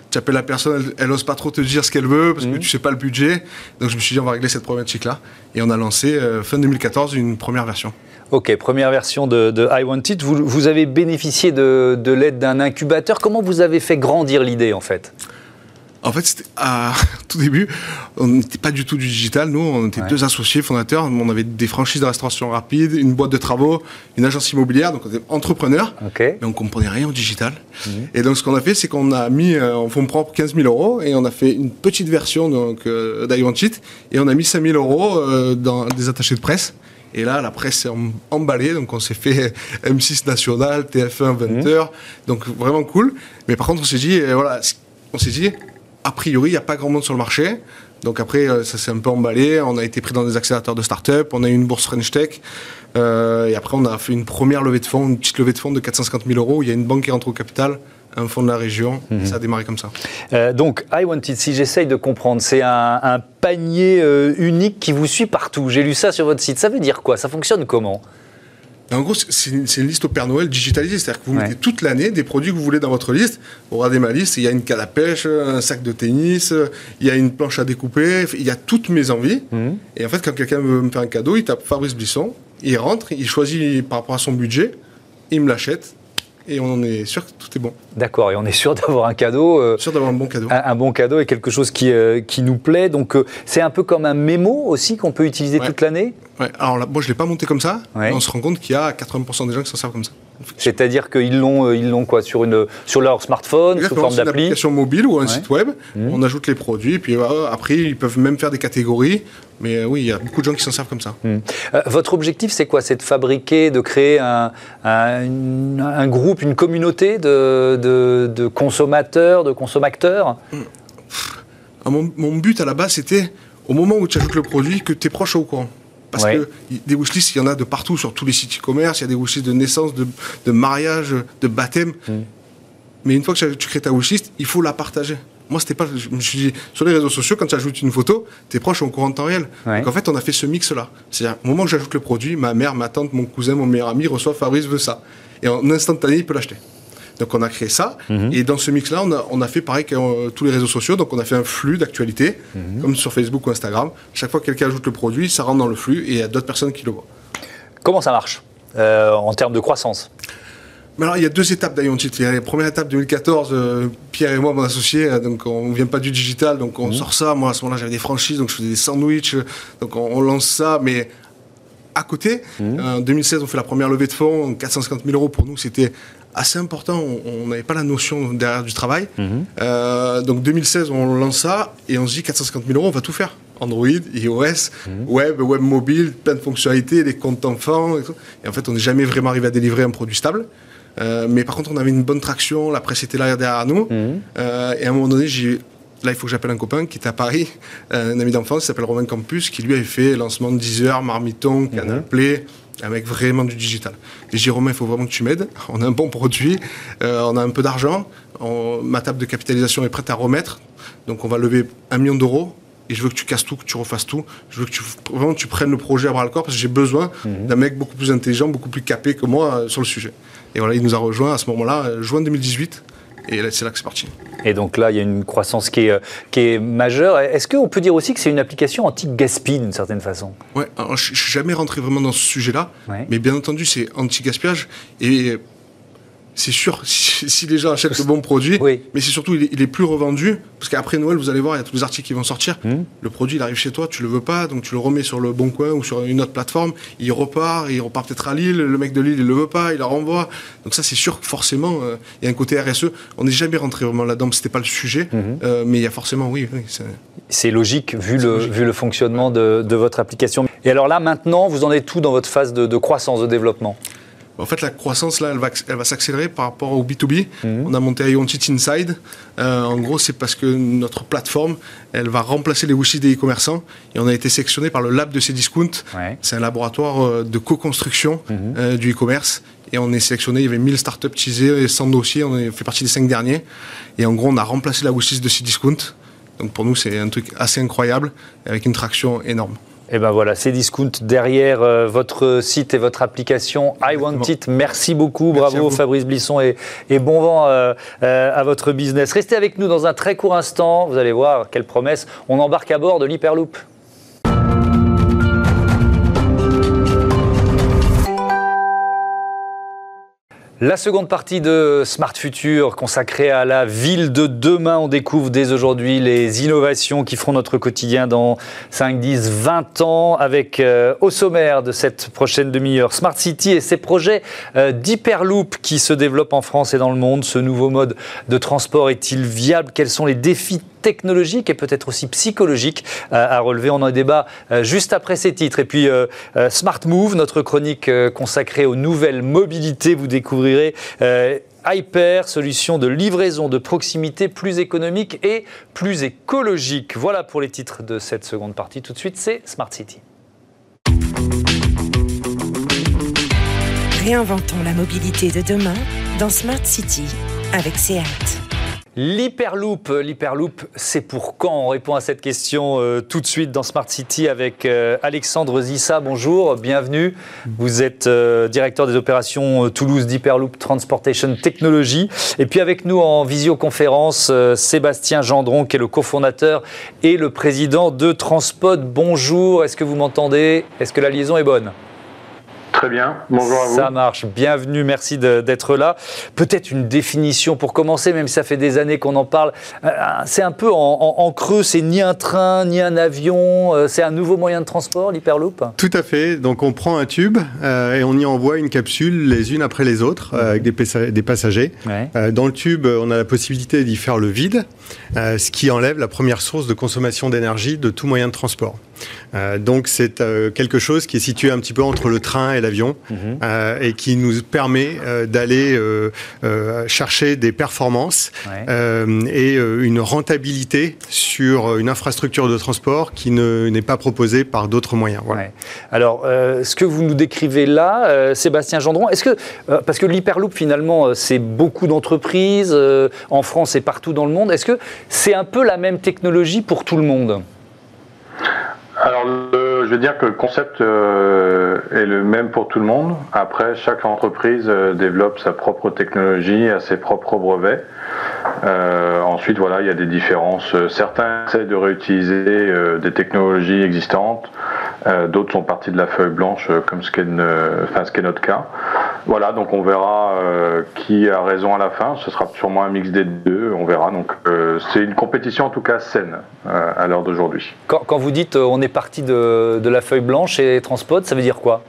S7: Tu appelles la personne, elle, ose pas trop te dire ce qu'elle veut parce que mhm. tu sais pas le budget. Donc je me suis dit, on va régler cette problématique-là. Et on a lancé euh, fin 2014 une première version.
S1: Ok, première version de, I Want It. Vous, vous avez bénéficié de, de l'aide d'un incubateur. Comment vous avez fait grandir l'idée en fait?
S7: En fait, c'était à tout début, on n'était pas du tout du digital. Nous, on était deux associés fondateurs. On avait des franchises de restauration rapide, une boîte de travaux, une agence immobilière. Donc, on était entrepreneurs. Mais on comprenait rien au digital. Mhm. Et donc, ce qu'on a fait, c'est qu'on a mis euh, en fonds propres 15 000 euros et on a fait une petite version donc euh, et on a mis 5 000 euros euh, dans des attachés de presse. Et là, la presse s'est emballée, donc on s'est fait M6 National, TF1 20h, mhm. donc vraiment cool. Mais par contre, on s'est dit, voilà, on s'est dit, a priori, il n'y a pas grand monde sur le marché. Donc après, euh, ça s'est un peu emballé. On a été pris dans des accélérateurs de start-up. On a eu une bourse French Tech. Euh, et après, on a fait une première levée de fonds, une petite levée de fonds de 450 000 euros. Il y a une banque qui rentre au capital, un fonds de la région. Mhm. ça a démarré comme ça.
S1: Euh, donc, I Wanted, si j'essaye de comprendre, c'est un, panier unique qui vous suit partout. J'ai lu ça sur votre site. Ça veut dire quoi? Ça fonctionne comment?
S7: En gros, c'est une, liste au Père Noël digitalisée. C'est-à-dire que vous mettez toute l'année des produits que vous voulez dans votre liste. Vous regardez ma liste, il y a une canne à pêche, un sac de tennis, il y a une planche à découper, il y a toutes mes envies. Mhm. Et en fait, quand quelqu'un veut me faire un cadeau, il tape Fabrice Blisson, il rentre, il choisit par rapport à son budget, il me l'achète et on est sûr que tout est bon.
S1: D'accord, et on est sûr d'avoir un cadeau.
S7: Euh, sûr d'avoir un bon cadeau.
S1: Un, bon cadeau et quelque chose qui, euh, qui nous plaît. Donc euh, c'est un peu comme un mémo aussi qu'on peut utiliser toute l'année?
S7: Ouais, alors là, moi je ne l'ai pas monté comme ça, mais on se rend compte qu'il y a 80% des gens qui s'en servent comme ça.
S1: C'est-à-dire qu'ils l'ont, ils l'ont quoi sur, une, sur leur smartphone, sous forme d'appli
S7: Une application mobile ou un site web, mmh. on ajoute les produits, puis après ils peuvent même faire des catégories. Mais oui, il y a beaucoup de gens qui s'en servent comme ça.
S1: Mmh. votre objectif, c'est quoi? C'est de fabriquer, de créer un, un, groupe, une communauté de, de, de consommateurs, de consommateurs mmh.
S7: ah, mon, mon, but à la base, c'était au moment où tu ajoutes le produit, que tes proches soient au courant. Parce que des wishlists, il y en a de partout sur tous les sites e-commerce. Il y a des wishlists de naissance, de, mariage, de baptême. Mm. Mais une fois que tu crées ta wishlist, il faut la partager. Moi, c'était pas. Je me suis dit, sur les réseaux sociaux, quand tu ajoutes une photo, tes proches sont au courant de temps réel. Donc en fait, on a fait ce mix-là. C'est-à-dire, au moment où j'ajoute le produit, ma mère, ma tante, mon cousin, mon meilleur ami reçoit Fabrice veut ça. Et en instantané, il peut l'acheter. Donc on a créé ça. Mhm. Et dans ce mix-là, on a, fait pareil que euh, tous les réseaux sociaux. Donc on a fait un flux d'actualité, mhm. comme sur Facebook ou Instagram. Chaque fois que quelqu'un ajoute le produit, ça rentre dans le flux et il y a d'autres personnes qui le voient.
S1: Comment ça marche euh, en termes de croissance?
S7: Mais alors, il y a deux étapes d'Iontit. La première étape 2014, euh, Pierre et moi, mon associé, euh, donc on vient pas du digital, donc on sort ça. Moi, à ce moment-là, j'avais des franchises, donc je faisais des sandwichs, donc on, on lance ça, mais à côté. En 2016, on fait la première levée de fonds, 450 000 euros pour nous, c'était assez important. On- n'avait pas la notion derrière du travail. Euh, donc 2016, on lance ça et on se dit 450 000 euros, on va tout faire. Android, iOS, web, web mobile, plein de fonctionnalités, des comptes enfants. Et, tout. Et en fait, on n'est jamais vraiment arrivé à délivrer un produit stable. Euh, mais par contre, on avait une bonne traction, la presse était là derrière nous. Euh, et à un moment donné, j'ai Là, il faut que j'appelle un copain qui est à Paris, euh, un ami d'enfance, qui s'appelle Romain Campus, qui lui avait fait lancement de Deezer, Marmiton, Canal Play, avec vraiment du digital. Et j'ai dit, Romain, il faut vraiment que tu m'aides. On a un bon produit, euh, on a un peu d'argent, on- ma table de capitalisation est prête à remettre, donc on va lever un million d'euros. Et je veux que tu casses tout, que tu refasses tout. Je veux que tu, vraiment tu prennes le projet à bras le corps parce que j'ai besoin d'un mec beaucoup plus intelligent, beaucoup plus capé que moi euh, sur le sujet. Et voilà, il nous a rejoint à ce moment-là, euh, juin 2018. Et c'est là que c'est parti.
S1: Et donc là, il y a une croissance qui est, euh, qui est majeure. Est-ce qu'on peut dire aussi que c'est une application anti-gaspi d'une certaine façon?
S7: Ouais, alors, je je suis jamais rentré vraiment dans ce sujet-là,
S1: Ouais.
S7: mais bien entendu, c'est anti-gaspillage et c'est sûr, si, si les gens achètent le bon produit,
S1: Oui.
S7: mais c'est surtout, il est, il est plus revendu, parce qu'après Noël, vous allez voir, il y a tous les articles qui vont sortir.
S1: Hmm.
S7: Le produit, il arrive chez toi, tu le veux pas, donc tu le remets sur le Bon Coin ou sur une autre plateforme, il repart, il repart peut-être à Lille, le mec de Lille, il le veut pas, il la renvoie. Donc ça, c'est sûr que forcément, euh, il y a un côté RSE. On n'est jamais rentré vraiment là-dedans, c'était pas le sujet,
S1: Hmm.
S7: euh, mais il y a forcément, oui, oui, c'est-
S1: logique vu le, vu le fonctionnement de, de votre application. Et alors là, maintenant, vous en êtes tout dans votre phase de, de croissance, de développement?
S7: En fait, la croissance, là, elle va, elle va s'accélérer par rapport au B2B. On a monté Iontit Inside. Euh, en gros, c'est parce que notre plateforme, elle va remplacer les wishlist des e-commerçants. Et on a été sélectionné par le lab de Cdiscount.
S1: Ouais.
S7: C'est un laboratoire euh, de co-construction euh, du e-commerce. Et on est sélectionné, il y avait 1000 startups teasées et 100 dossiers. On fait partie des 5 derniers. Et en gros, on a remplacé la wishlist de Cdiscount. Donc pour nous, c'est un truc assez incroyable, avec une traction énorme.
S1: Et ben voilà, c'est Discount derrière euh, votre site et votre application I Want It. Merci beaucoup,
S7: Merci
S1: bravo. Fabrice Blisson et, et bon vent euh, euh, à votre business. Restez avec nous dans un très court instant, vous allez voir quelle promesse. On embarque à bord de l'Hyperloop. La seconde partie de Smart Future consacrée à la ville de demain. On découvre dès aujourd'hui les innovations qui feront notre quotidien dans 5, 10, 20 ans avec euh, au sommaire de cette prochaine demi-heure Smart City et ses projets euh, d'Hyperloop qui se développent en France et dans le monde. Ce nouveau mode de transport est-il viable? Quels sont les défis technologiques et peut-être aussi psychologiques euh, à relever. On en débat euh, juste après ces titres. Et puis euh, Smart Move, notre chronique consacrée aux nouvelles mobilités. Vous découvrirez Hyper, solution de livraison de proximité plus économique et plus écologique. Voilà pour les titres de cette seconde partie. Tout de suite, c'est Smart City.
S8: Réinventons la mobilité de demain dans Smart City avec SEAT.
S1: L'Hyperloop, l'Hyperloop, c'est pour quand On répond à cette question euh, tout de suite dans Smart City avec euh, Alexandre Zissa. Bonjour, bienvenue. Vous êtes euh, directeur des opérations euh, Toulouse d'Hyperloop Transportation Technology. Et puis avec nous en visioconférence, euh, Sébastien Gendron, qui est le cofondateur et le président de Transpod. Bonjour, est-ce que vous m'entendez? Est-ce que la liaison est bonne?
S9: Très bien, bonjour à vous.
S1: Ça marche, bienvenue, merci d'être là. Peut-être une définition pour commencer, même si ça fait des années qu'on en parle. Euh, C'est un peu en, en- en creux, c'est ni un train, ni un avion, euh, c'est un nouveau moyen de transport, l'Hyperloop
S10: Tout à fait. Donc on prend un tube euh, et on y envoie une capsule les unes après les autres euh, avec des, passa- des passagers.
S1: Ouais.
S10: Euh, dans le tube, on a la possibilité d'y faire le vide, euh, ce qui enlève la première source de consommation d'énergie de tout moyen de transport. Euh, donc c'est euh, quelque chose qui est situé un petit peu entre le train et l'avion euh, et qui nous permet d'aller chercher des performances
S1: Ouais.
S10: et une rentabilité sur une infrastructure de transport qui ne- n'est pas proposée par d'autres moyens. Voilà.
S1: Ouais. Alors, ce que vous nous décrivez là, Sébastien Gendron, est-ce que, parce que l'Hyperloop finalement, c'est beaucoup d'entreprises en France et partout dans le monde, est-ce que c'est un peu la même technologie pour tout le monde?
S9: Alors, je veux dire que le concept euh, est le même pour tout le monde. Après, chaque entreprise euh, développe sa propre technologie, à ses propres brevets. Euh, ensuite, voilà, il y a des différences. Certains essaient de réutiliser des technologies existantes. D'autres sont partis de la feuille blanche, comme ce ce qu'est notre cas. Voilà, donc on verra euh, qui a raison à la fin. Ce sera sûrement un mix des deux, on verra. Donc euh, c'est une compétition en tout cas saine euh, à l'heure d'aujourd'hui.
S1: Quand, vous dites on est parti de, la feuille blanche et Transpod, ça veut dire quoi?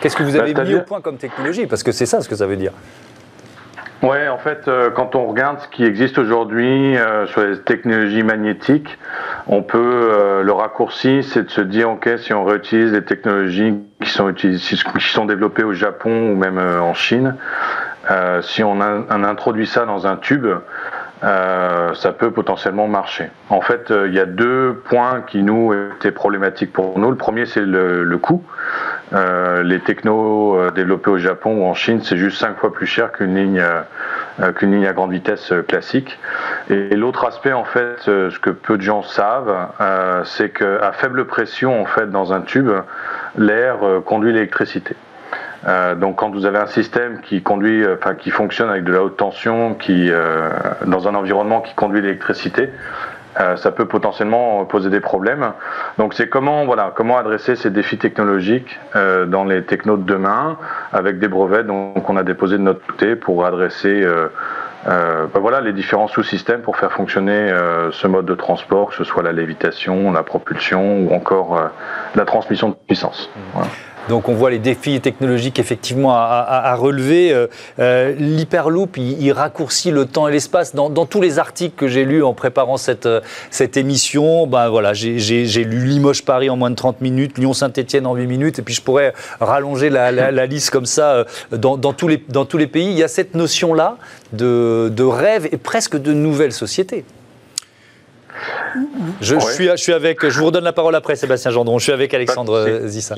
S1: Qu'est-ce que vous avez bah, mis au point comme technologie? Parce que c'est ça ce que ça veut dire.
S9: Ouais, en fait, euh, quand on regarde ce qui existe aujourd'hui euh, sur les technologies magnétiques, on peut euh, le raccourci, c'est de se dire ok, si on réutilise les technologies qui sont qui sont développées au Japon ou même en Chine, si on, introduit ça dans un tube, ça peut potentiellement marcher. En fait, il y a deux points qui nous étaient problématiques pour nous. Le premier, c'est le, coût. Euh, les technos euh, développés au Japon ou en Chine, c'est juste cinq fois plus cher qu'une ligne, euh, qu'une ligne à grande vitesse classique. Et, l'autre aspect, en fait, ce que peu de gens savent, c'est qu'à faible pression, en fait, dans un tube, l'air conduit l'électricité. Donc quand vous avez un système qui conduit, enfin qui fonctionne avec de la haute tension, qui dans un environnement qui conduit l'électricité, euh, ça peut potentiellement poser des problèmes. Donc c'est comment voilà comment adresser ces défis technologiques euh, dans les technos de demain avec des brevets donc on a déposé de notre côté pour adresser euh, ben voilà les différents sous-systèmes pour faire fonctionner ce mode de transport, que ce soit la lévitation, la propulsion ou encore la transmission de puissance. Voilà.
S1: Donc on voit les défis technologiques effectivement à, relever. Euh, euh, L'Hyperloop, il, raccourcit le temps et l'espace. Dans, tous les articles que j'ai lus en préparant cette, euh, cette émission, ben voilà, j'ai lu Limoges-Paris en moins de 30 minutes, Lyon-Saint-Etienne en 8 minutes, et puis je pourrais rallonger la, liste comme ça dans, tous les, dans tous les pays. Il y a cette notion-là de, de rêve et presque de nouvelle société. Je, suis, je, suis, avec, je vous redonne la parole après, Sébastien Gendron. Je suis avec Alexandre Zissa.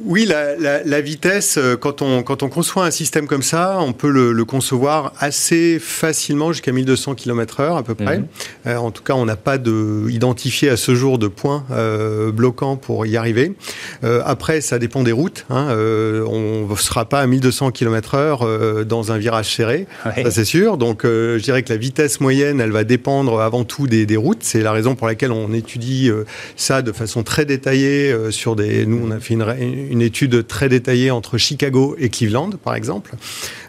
S10: Oui, la, vitesse, euh, quand on, quand on conçoit un système comme ça, on peut le, concevoir assez facilement jusqu'à 1200 km/h à peu près. Mhm. Euh, en tout cas, on n'a pas de, identifié à ce jour de points euh, bloquants pour y arriver. après, ça dépend des routes. Hein. on ne sera pas à 1200 km/h dans un virage serré, ça c'est sûr. Donc, je dirais que la vitesse moyenne, elle va dépendre avant tout des, des routes. C'est la raison pour laquelle on étudie ça de façon très détaillée sur des. Nous, on a fait une une étude très détaillée entre Chicago et Cleveland, par exemple.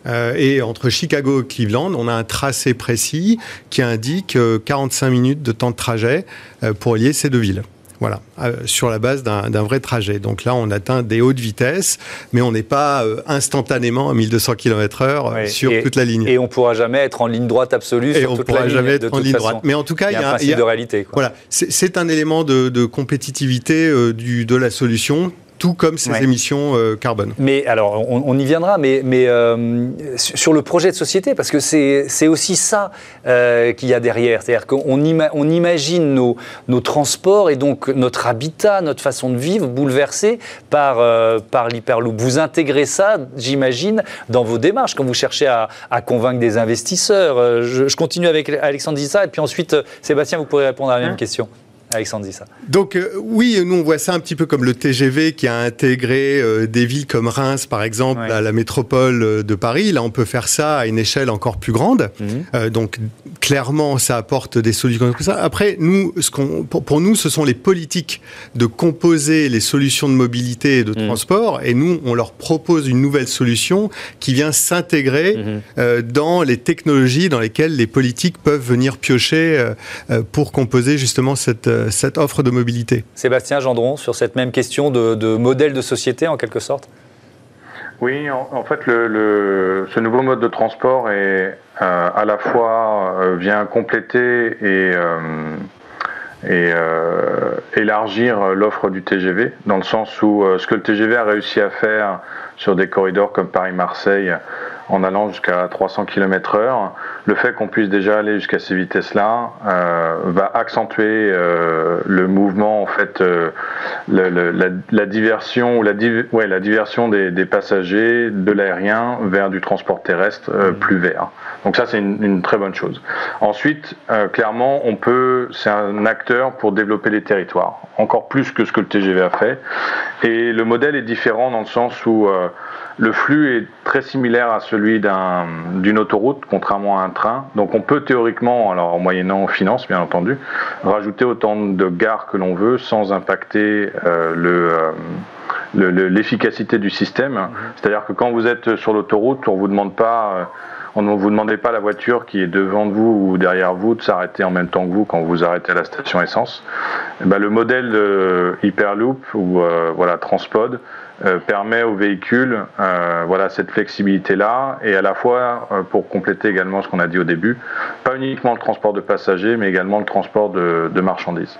S10: Euh, et entre Chicago et Cleveland, on a un tracé précis qui indique 45 euh, minutes de temps de trajet euh, pour lier ces deux villes. Voilà, sur la base d'un vrai trajet. Donc là, on atteint des hautes vitesses, mais on n'est pas instantanément à 1200 km/h sur toute la ligne.
S1: Et on ne pourra jamais être en ligne droite absolue
S10: et
S1: sur
S10: on toute pourra jamais être en ligne droite. Mais en tout cas,
S1: il y a un, principe de réalité.
S10: Voilà, c'est un élément de, de compétitivité du, de la solution tout comme ces émissions euh, carbone.
S1: Mais alors, on, y viendra, mais, mais euh, sur le projet de société, parce que c'est aussi ça euh, qu'il y a derrière. C'est-à-dire qu'on on imagine nos, nos, transports et donc notre habitat, notre façon de vivre bouleversé par, par l'hyperloop. Vous intégrez ça, j'imagine, dans vos démarches quand vous cherchez à, à convaincre des investisseurs. Je, je, continue avec Alexandre Dissa et puis ensuite, Sébastien, vous pourrez répondre à la même hein question. Alexandre.
S10: Donc euh, oui, nous on voit ça un petit peu comme le TGV qui a intégré euh, des villes comme Reims par exemple à la métropole euh, de Paris. Là on peut faire ça à une échelle encore plus grande. Mhm. donc clairement ça apporte des solutions comme ça. Après nous, ce qu'on, pour, nous ce sont les politiques de composer les solutions de mobilité et de mhm. transport et nous on leur propose une nouvelle solution qui vient s'intégrer mhm. dans les technologies dans lesquelles les politiques peuvent venir piocher pour composer justement cette cette offre de mobilité.
S1: Sébastien Gendron, sur cette même question de, modèle de société en quelque sorte?
S9: Oui, en, fait, ce nouveau mode de transport est euh, à la fois euh, vient compléter et, euh, et élargir l'offre du TGV, dans le sens où ce que le TGV a réussi à faire sur des corridors comme Paris-Marseille, en allant jusqu'à 300 km/h. Le fait qu'on puisse déjà aller jusqu'à ces vitesses-là euh, va accentuer euh, le mouvement, en fait, euh, la, diversion ou la, ouais, la diversion des, passagers de l'aérien vers du transport terrestre mmh. plus vert. Donc ça, c'est une, une, très bonne chose. Ensuite, clairement, on peut, c'est un acteur pour développer les territoires, encore plus que ce que le TGV a fait. Et le modèle est différent dans le sens où le flux est très similaire à celui d'une autoroute, contrairement à un train. Donc on peut théoriquement, alors en moyennant finance bien entendu, rajouter autant de gares que l'on veut sans impacter euh, le, euh, l'efficacité du système. C'est-à-dire que quand vous êtes sur l'autoroute, on vous demande pas on ne vous demandez pas la voiture qui est devant vous ou derrière vous de s'arrêter en même temps que vous quand vous arrêtez à la station essence. Eh ben, le modèle de Hyperloop ou euh, voilà Transpod euh, permet aux véhicules euh, voilà cette flexibilité là et à la fois pour compléter également ce qu'on a dit au début, pas uniquement le transport de passagers mais également le transport de marchandises.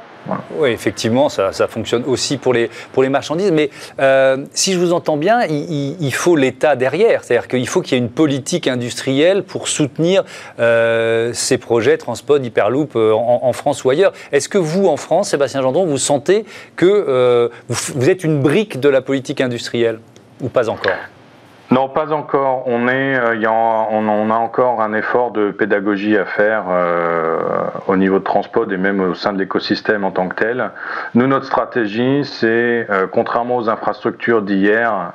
S1: Oui, effectivement, ça, fonctionne aussi pour les, pour les marchandises. Mais euh, si je vous entends bien, il, faut l'État derrière. C'est-à-dire qu'il faut qu'il y ait une politique industrielle pour soutenir euh, ces projets Transpod, Hyperloop euh, en, France ou ailleurs. Est-ce que vous, en France, Sébastien Gendron, vous sentez que vous êtes une brique de la politique industrielle ou pas encore?
S9: Non, pas encore. On, est, euh, y a, on, a encore un effort de pédagogie à faire euh, au niveau de Transpod et même au sein de l'écosystème en tant que tel. Nous, notre stratégie, c'est, euh, contrairement aux infrastructures d'hier,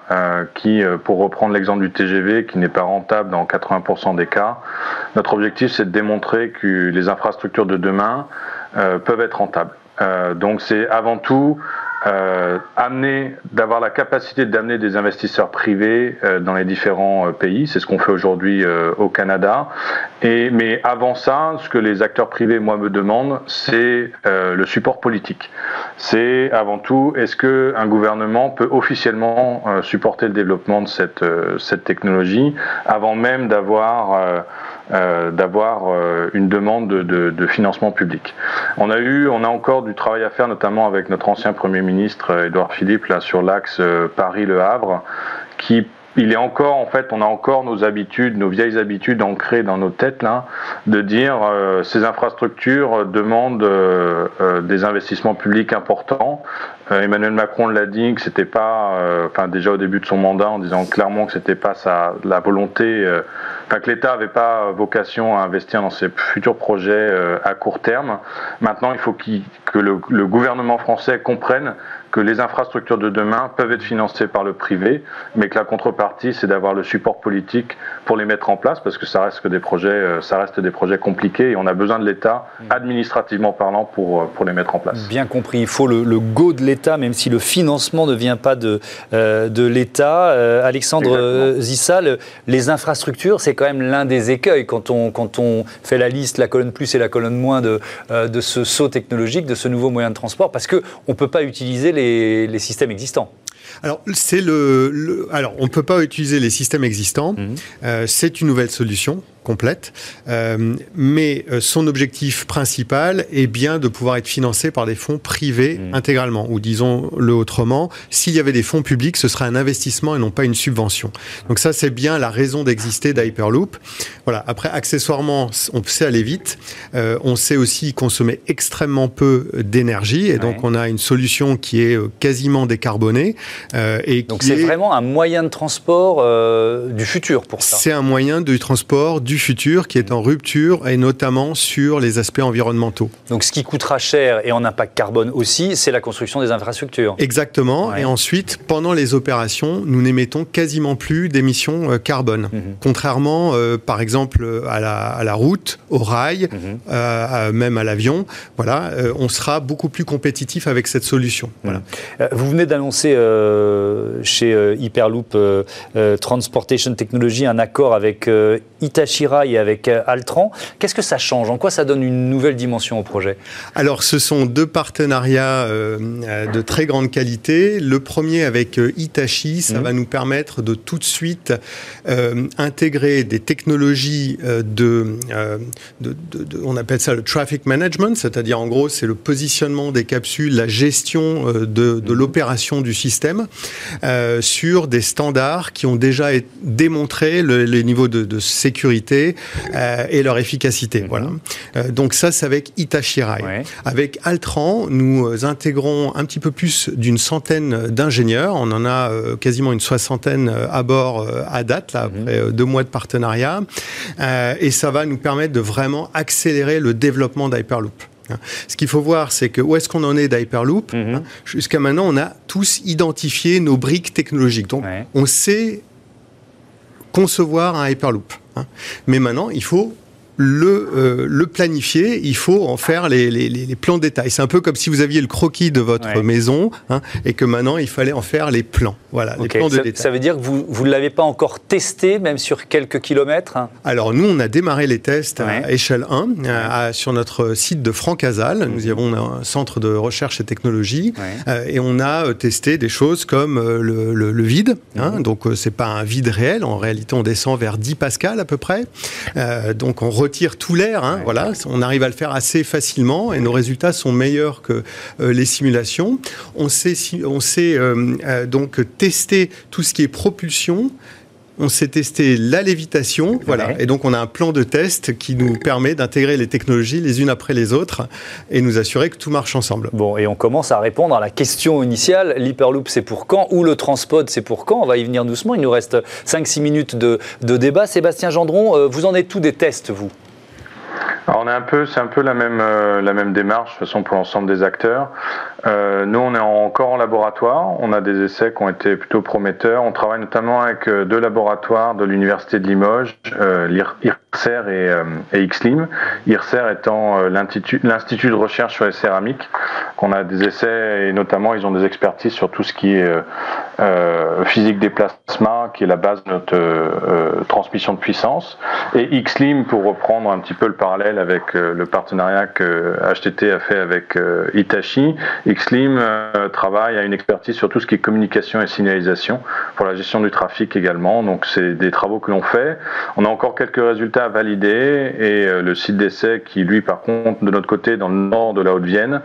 S9: qui, pour reprendre l'exemple du TGV, qui n'est pas rentable dans 80% des cas, notre objectif, c'est de démontrer que les infrastructures de demain peuvent être rentables. donc, c'est avant tout euh, amener, d'avoir la capacité d'amener des investisseurs privés euh, dans les différents euh, pays. C'est ce qu'on fait aujourd'hui au Canada. Mais avant ça, ce que les acteurs privés, moi, me demandent, c'est le support politique. C'est avant tout, est-ce qu'un gouvernement peut officiellement supporter le développement de cette technologie avant même d'avoir euh, d'avoir euh, une demande de, financement public. On a eu, on a encore du travail à faire, notamment avec notre ancien Premier ministre euh, Édouard Philippe, sur l'axe Paris-Le Havre, qui il est encore, en fait, on a encore nos habitudes, nos vieilles habitudes ancrées dans nos têtes, là, de dire ces infrastructures demandent des investissements publics importants. Emmanuel Macron l'a dit que c'était pas, enfin déjà au début de son mandat, en disant clairement que c'était pas sa la volonté que l'État n'avait pas vocation à investir dans ses futurs projets euh, à court terme. Maintenant, il faut que le, gouvernement français comprenne que les infrastructures de demain peuvent être financées par le privé, mais que la contrepartie, c'est d'avoir le support politique pour les mettre en place, parce que ça reste que des projets, euh, ça reste des projets compliqués et on a besoin de l'État, mmh. administrativement parlant, pour, euh, pour les mettre en place.
S1: Bien compris, il faut le, go de l'État, même si le financement ne vient pas de, euh, de l'État. Alexandre Zissal, les infrastructures, c'est quand même l'un des écueils quand on, quand on fait la liste, la colonne plus et la colonne moins de, de ce saut technologique, de ce nouveau moyen de transport, parce qu'on ne peut pas utiliser les les, systèmes existants.
S10: Alors, c'est le, alors, on ne peut pas utiliser les systèmes existants. Mhm. Euh, c'est une nouvelle solution complète. Euh, mais euh, son objectif principal est bien de pouvoir être financé par des fonds privés mmh. intégralement. Ou disons-le autrement, s'il y avait des fonds publics, ce serait un investissement et non pas une subvention. Donc ça, c'est bien la raison d'exister d'Hyperloop. Voilà. Après, accessoirement, on sait aller vite. Euh, on sait aussi consommer extrêmement peu d'énergie. Et donc, on a une solution qui est quasiment décarbonée.
S1: et donc, c'est vraiment un moyen de transport du futur pour ça.
S10: C'est un moyen de transport du futur qui est en rupture et notamment sur les aspects environnementaux.
S1: Donc ce qui coûtera cher et en impact carbone aussi, c'est la construction des infrastructures.
S10: Exactement. Et ensuite, pendant les opérations, nous n'émettons quasiment plus d'émissions euh, carbone. Mhm. Contrairement, euh, par exemple, à la, route, au rail, mhm. euh, même à l'avion, voilà, on sera beaucoup plus compétitif avec cette solution. Voilà.
S1: Mhm. Vous venez d'annoncer chez Hyperloop Transportation Technology un accord avec Hitachi et avec euh, Altran. Qu'est-ce que ça change? En quoi ça donne une nouvelle dimension au projet?
S10: Alors, ce sont deux partenariats euh, euh, de très grande qualité. Le premier avec Hitachi, ça mmh. va nous permettre de tout de suite intégrer des technologies de, de, on appelle ça le traffic management, c'est-à-dire en gros, c'est le positionnement des capsules, la gestion de, mmh. l'opération du système sur des standards qui ont déjà démontré les niveaux de, de euh, et leur efficacité. Mhm. Voilà. Euh, donc ça, c'est avec Hitachi Avec Altran, nous intégrons un petit peu plus d'une centaine d'ingénieurs. On en a euh, quasiment une soixantaine à bord à date, là, mhm. après deux mois de partenariat. et ça va nous permettre de vraiment accélérer le développement d'Hyperloop. Ce qu'il faut voir, c'est que où est-ce qu'on en est d'Hyperloop mhm. hein, Jusqu'à maintenant, on a tous identifié nos briques technologiques. Donc, on sait concevoir un Hyperloop. Hein. Mais maintenant, il faut le, le planifier, il faut en faire les, les, les plans de détail. C'est un peu comme si vous aviez le croquis de votre maison hein, et que maintenant il fallait en faire les plans. Voilà, les plans de
S1: ça,
S10: détail.
S1: Ça veut dire que vous ne l'avez pas encore testé, même sur quelques kilomètres hein?
S10: Alors nous, on a démarré les tests à échelle 1 à, sur notre site de Francazal. Nous y avons un centre de recherche et technologie euh, et on a testé des choses comme euh, le, le, le vide. Hein, donc euh, c'est pas un vide réel. En réalité, on descend vers 10 pascal à peu près. Euh, donc on retire tout l'air. Hein, voilà, on arrive à le faire assez facilement et nos résultats sont meilleurs que euh, les simulations. On sait, on sait euh, donc tester tout ce qui est propulsion. On s'est testé la lévitation, voilà, et donc on a un plan de test qui nous permet d'intégrer les technologies les unes après les autres et nous assurer que tout marche ensemble.
S1: Bon, et on commence à répondre à la question initiale, l'Hyperloop c'est pour quand ou le Transpod c'est pour quand? On va y venir doucement, il nous reste 5-6 minutes de, de, débat. Sébastien Gendron, euh, vous en êtes tous des tests, vous?
S9: Alors on est un peu, c'est un peu la même euh, la même démarche de toute façon pour l'ensemble des acteurs. Euh, nous on est encore en laboratoire, on a des essais qui ont été plutôt prometteurs. On travaille notamment avec euh, deux laboratoires de l'université de Limoges, euh, IRCER et, euh, et XLIM. IRCER étant l'institut l'institut de recherche sur les céramiques. qu'on a des essais et notamment ils ont des expertises sur tout ce qui est physique des plasmas, qui est la base de notre transmission de puissance. Et XLIM pour reprendre un petit peu le parallèle avec euh, le partenariat que HTT a fait avec euh, Hitachi. Xlim euh, travaille à une expertise sur tout ce qui est communication et signalisation pour la gestion du trafic également. Donc c'est des travaux que l'on fait. On a encore quelques résultats à valider et le site d'essai qui lui par contre de notre côté dans le nord de la Haute-Vienne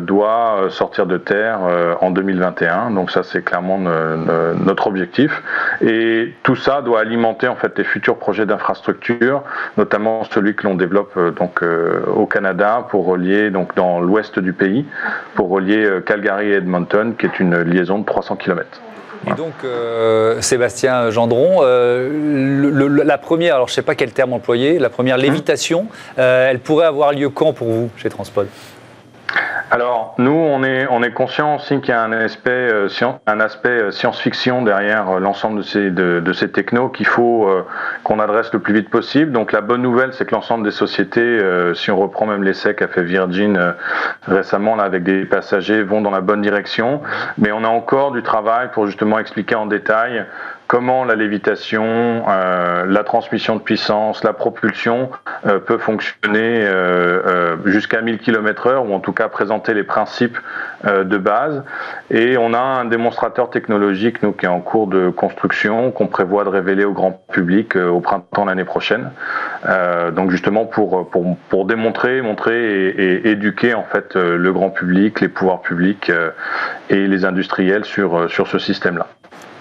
S9: doit sortir de terre en 2021. Donc ça c'est clairement notre objectif. Et tout ça doit alimenter en fait les futurs projets d'infrastructure, notamment celui que l'on développe euh, donc euh, au Canada pour relier donc dans l'ouest du pays pour relier euh, Calgary et Edmonton qui est une liaison de 300 km.
S1: Et donc, euh, Sébastien Gendron, euh, le, le, la première, alors je ne sais pas quel terme employer, la première lévitation, euh, elle pourrait avoir lieu quand pour vous chez Transpod?
S9: Alors nous, on est on est conscient aussi qu'il y a un aspect euh, un aspect science-fiction derrière euh, l'ensemble de ces de, de ces technos qu'il faut euh, qu'on adresse le plus vite possible. Donc la bonne nouvelle, c'est que l'ensemble des sociétés, euh, si on reprend même l'essai qu'a fait Virgin euh, récemment là, avec des passagers, vont dans la bonne direction. Mais on a encore du travail pour justement expliquer en détail comment la lévitation, euh, la transmission de puissance, la propulsion euh, peut fonctionner euh, jusqu'à 1000 km/h ou en tout cas présenter les principes de base. Et on a un démonstrateur technologique nous qui est en cours de construction qu'on prévoit de révéler au grand public au printemps l'année prochaine. donc justement pour, démontrer, montrer et, éduquer en fait le grand public, les pouvoirs publics et les industriels sur, sur ce système-là.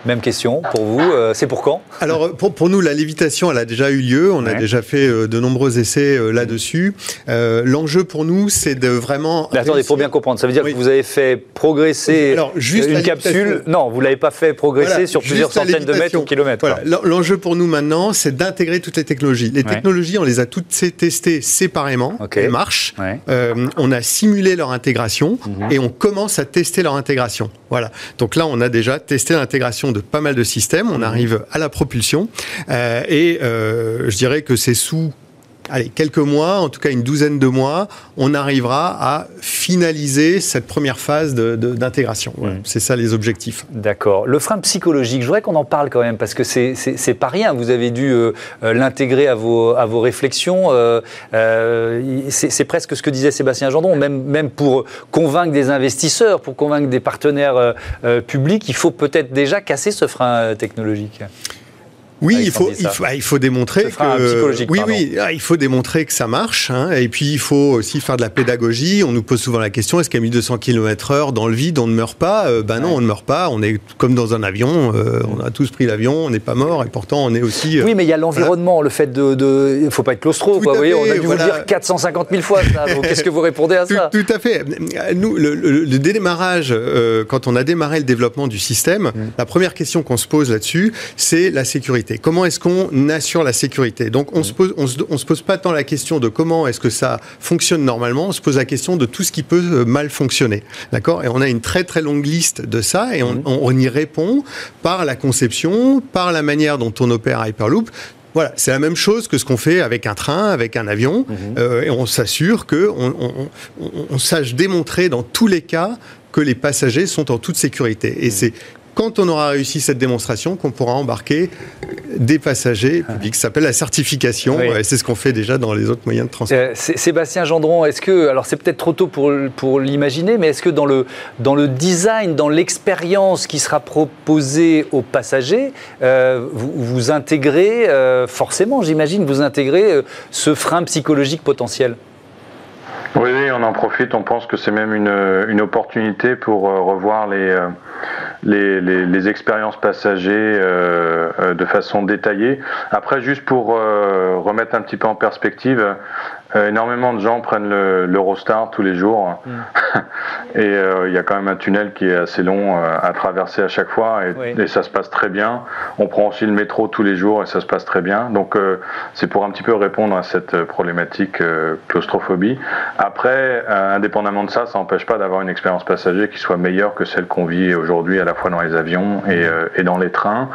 S1: Même question pour vous, euh, c'est pour quand?
S10: Alors pour, pour, nous, la lévitation, elle a déjà eu lieu, on ouais. a déjà fait euh, de nombreux essais euh, là-dessus. L'enjeu pour nous, c'est de vraiment...
S1: Mais attendez, pour bien comprendre, ça veut dire oui. que vous avez fait progresser Alors, juste une capsule Non, vous ne l'avez pas fait progresser voilà, sur plusieurs centaines de mètres ou kilomètres.
S10: Voilà. L'enjeu pour nous maintenant, c'est d'intégrer toutes les technologies. Les ouais. technologies, on les a toutes testées séparément, okay. elles marchent. Ouais. on a simulé leur intégration -hmm. et on commence à tester leur intégration. Voilà. Donc là, on a déjà testé l'intégration de pas mal de systèmes. On arrive à la propulsion euh, et euh, je dirais que c'est sous allez, quelques mois, en tout cas une douzaine de mois, on arrivera à finaliser cette première phase d'intégration. De, de, voilà. mmh. C'est ça les objectifs.
S1: D'accord. Le frein psychologique, je voudrais qu'on en parle quand même, parce que c'est pas rien. Vous avez dû euh, l'intégrer à vos, à vos réflexions. Euh, euh, c'est presque ce que disait Sébastien Gendron, même, même pour convaincre des investisseurs, pour convaincre des partenaires euh, publics, il faut peut-être déjà casser ce frein technologique.
S10: Oui, il faut, il, faut, il faut, démontrer que oui, oui, il faut démontrer que ça marche. Hein, et puis il faut aussi faire de la pédagogie. On nous pose souvent la question est-ce qu'à 1200 km/h dans le vide, on ne meurt pas? Euh, Ben non, ouais. on ne meurt pas. On est comme dans un avion. Euh, on a tous pris l'avion, on n'est pas mort, et pourtant on est aussi.
S1: Euh, oui, mais il y a l'environnement, voilà. le fait de, de, il faut pas être claustro. Quoi, vous voyez, on a dû voilà. vous le dire 450 000 fois. Qu'est-ce que vous répondez à ça?
S10: tout, tout, à fait. Nous, le, le, le démarrage, quand on a démarré le développement du système, mmh. la première question qu'on se pose là-dessus, c'est la sécurité. Comment est-ce qu'on assure la sécurité? Donc on ne mmh. se, pose, on se, on se pose pas tant la question de comment est-ce que ça fonctionne normalement, on se pose la question de tout ce qui peut mal fonctionner. D'accord? Et on a une très très longue liste de ça et on, mmh. on, y répond par la conception, par la manière dont on opère Hyperloop Voilà, c'est la même chose que ce qu'on fait avec un train, avec un avion, mhm. et on s'assure qu'on on, sache démontrer dans tous les cas que les passagers sont en toute sécurité. Et c'est quand on aura réussi cette démonstration qu'on pourra embarquer des passagers publics. Ça s'appelle la certification. C'est ce qu'on fait déjà dans les autres moyens de transport. Euh,
S1: Sébastien Gendron, est-ce que, alors c'est peut-être trop tôt pour, pour l'imaginer, mais est-ce que dans le, dans le design, dans l'expérience qui sera proposée aux passagers, euh, vous, vous, intégrez, euh, forcément j'imagine, vous intégrez ce frein psychologique potentiel?
S9: Oui, on en profite. On pense que c'est même une, une, opportunité pour revoir les, les, les, expériences passagers euh, euh, de façon détaillée. Après, juste pour euh, remettre un petit peu en perspective, euh, énormément de gens prennent l'Eurostar tous les jours. Mm. et euh, il y a quand même un tunnel qui est assez long euh, à traverser à chaque fois. Et, ça se passe très bien. On prend aussi le métro tous les jours et ça se passe très bien. Donc c'est pour un petit peu répondre à cette problématique claustrophobie. Après, indépendamment de ça, ça n'empêche pas d'avoir une expérience passager qui soit meilleure que celle qu'on vit aujourd'hui à la fois dans les avions et, et dans les trains.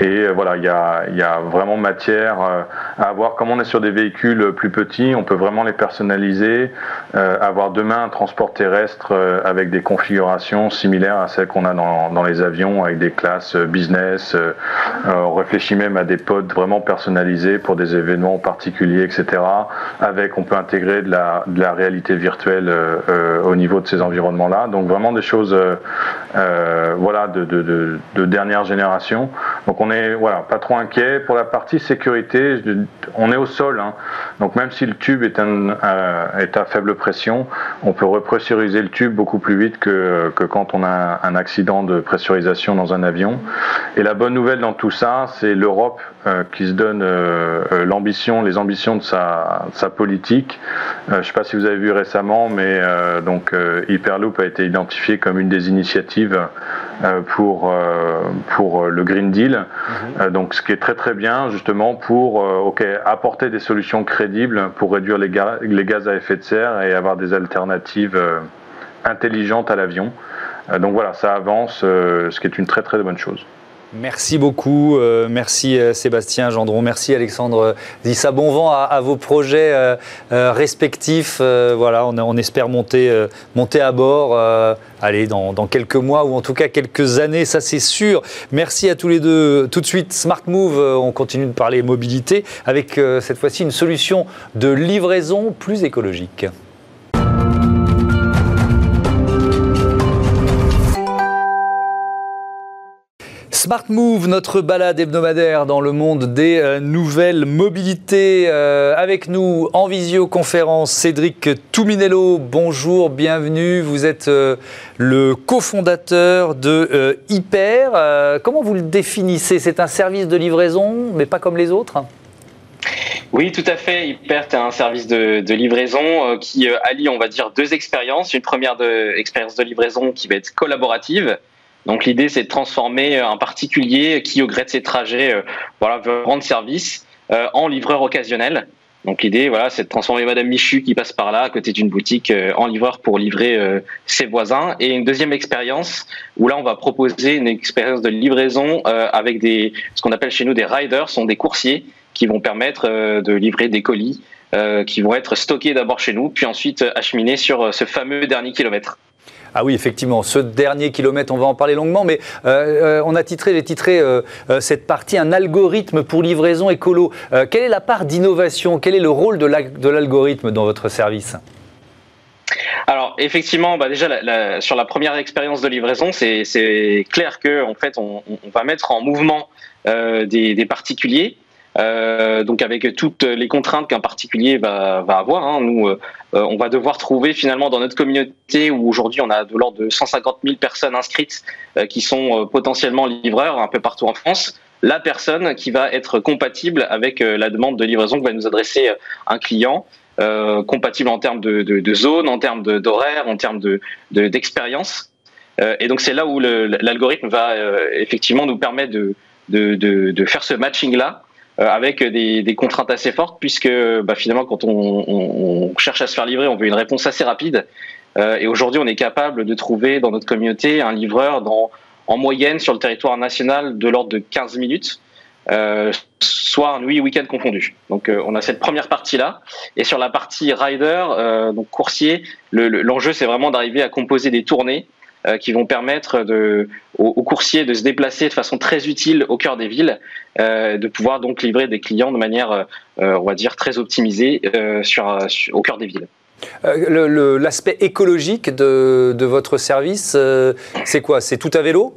S9: Et voilà, il y a, y a, vraiment matière à avoir, comme on est sur des véhicules plus petits, on peut vraiment les personnaliser, euh, avoir demain un transport terrestre euh, avec des configurations similaires à celles qu'on a dans, dans, les avions, avec des classes euh, business. on réfléchit même à des pods vraiment personnalisés pour des événements particuliers, etc. Avec, on peut intégrer de la, de la réalité virtuelle au niveau de ces environnements-là. Donc vraiment des choses, voilà, de, de, de, dernière génération. Donc on est, voilà, pas trop inquiet pour la partie sécurité. On est au sol, hein. donc même si le tube est, euh, est, à faible pression, on peut repressuriser le tube beaucoup plus vite que, que quand on a un accident de pressurisation dans un avion. Et la bonne nouvelle dans tout ça, c'est l'Europe euh, qui se donne euh, l'ambition, les ambitions de sa, sa politique. je ne sais pas si vous avez vu récemment, mais donc Hyperloop a été identifié comme une des initiatives pour, pour le Green Deal. Mhm. donc ce qui est très très bien justement pour apporter des solutions crédibles pour réduire les, gaz à effet de serre et avoir des alternatives euh, intelligentes à l'avion. Euh, donc voilà, ça avance, euh, ce qui est une très très bonne chose.
S1: Merci beaucoup, merci Sébastien Gendron, merci Alexandre Zissa. Bon vent à, vos projets respectifs. voilà, on, espère monter, monter à bord. allez, dans, dans, quelques mois ou en tout cas quelques années, ça c'est sûr. Merci à tous les deux. Tout de suite, Smart Move, on continue de parler mobilité avec cette fois-ci une solution de livraison plus écologique. Smart Move, notre balade hebdomadaire dans le monde des euh, nouvelles mobilités. Euh, avec nous en visioconférence, Cédric Touminello. Bonjour, bienvenue. Vous êtes euh, le cofondateur de Hyper. comment vous le définissez? C'est un service de livraison, mais pas comme les autres?
S11: Oui, tout à fait. Hyper est un service de, livraison qui allie, on va dire, deux expériences. Une première expérience de livraison qui va être collaborative, donc l'idée, c'est de transformer un particulier qui, au gré de ses trajets, euh, voilà, veut rendre service euh, en livreur occasionnel. Donc l'idée, voilà, c'est de transformer Madame Michu qui passe par là à côté d'une boutique euh, en livreur pour livrer ses voisins. Et une deuxième expérience où là, on va proposer une expérience de livraison avec des, ce qu'on appelle chez nous des riders, sont des coursiers qui vont permettre de livrer des colis qui vont être stockés d'abord chez nous, puis ensuite acheminés sur ce fameux dernier kilomètre.
S1: Ah oui, effectivement, ce dernier kilomètre, on va en parler longuement, mais euh, euh, on a titré, euh, cette partie un algorithme pour livraison écolo. quelle est la part d'innovation? Quel est le rôle de l'algorithme dans votre service?
S11: Alors effectivement, bah déjà sur la première expérience de livraison, c'est clair que en fait on, va mettre en mouvement des, particuliers euh, donc avec toutes les contraintes qu'un particulier va, va avoir. Hein, nous, euh, on va devoir trouver finalement dans notre communauté où aujourd'hui on a de l'ordre de 150 000 personnes inscrites euh, qui sont potentiellement livreurs un peu partout en France la personne qui va être compatible avec la demande de livraison que va nous adresser un client, compatible en termes de, de, de zone, en termes d'horaire, en termes d'expérience. De, et donc c'est là où l'algorithme va effectivement nous permettre de, de, faire ce matching-là euh, avec des, contraintes assez fortes, puisque bah, finalement, quand on, cherche à se faire livrer, on veut une réponse assez rapide. Euh, et aujourd'hui, on est capable de trouver dans notre communauté un livreur dans, en moyenne sur le territoire national de l'ordre de 15 minutes. soit un nuit week-end confondu. Donc on a cette première partie-là. Et sur la partie rider, donc coursier, l'enjeu c'est vraiment d'arriver à composer des tournées qui vont permettre de, aux, coursiers de se déplacer de façon très utile au cœur des villes, de pouvoir donc livrer des clients de manière, on va dire, très optimisée sur, au cœur des villes.
S1: Euh, l'aspect écologique de, votre service, euh, c'est quoi? C'est tout à vélo?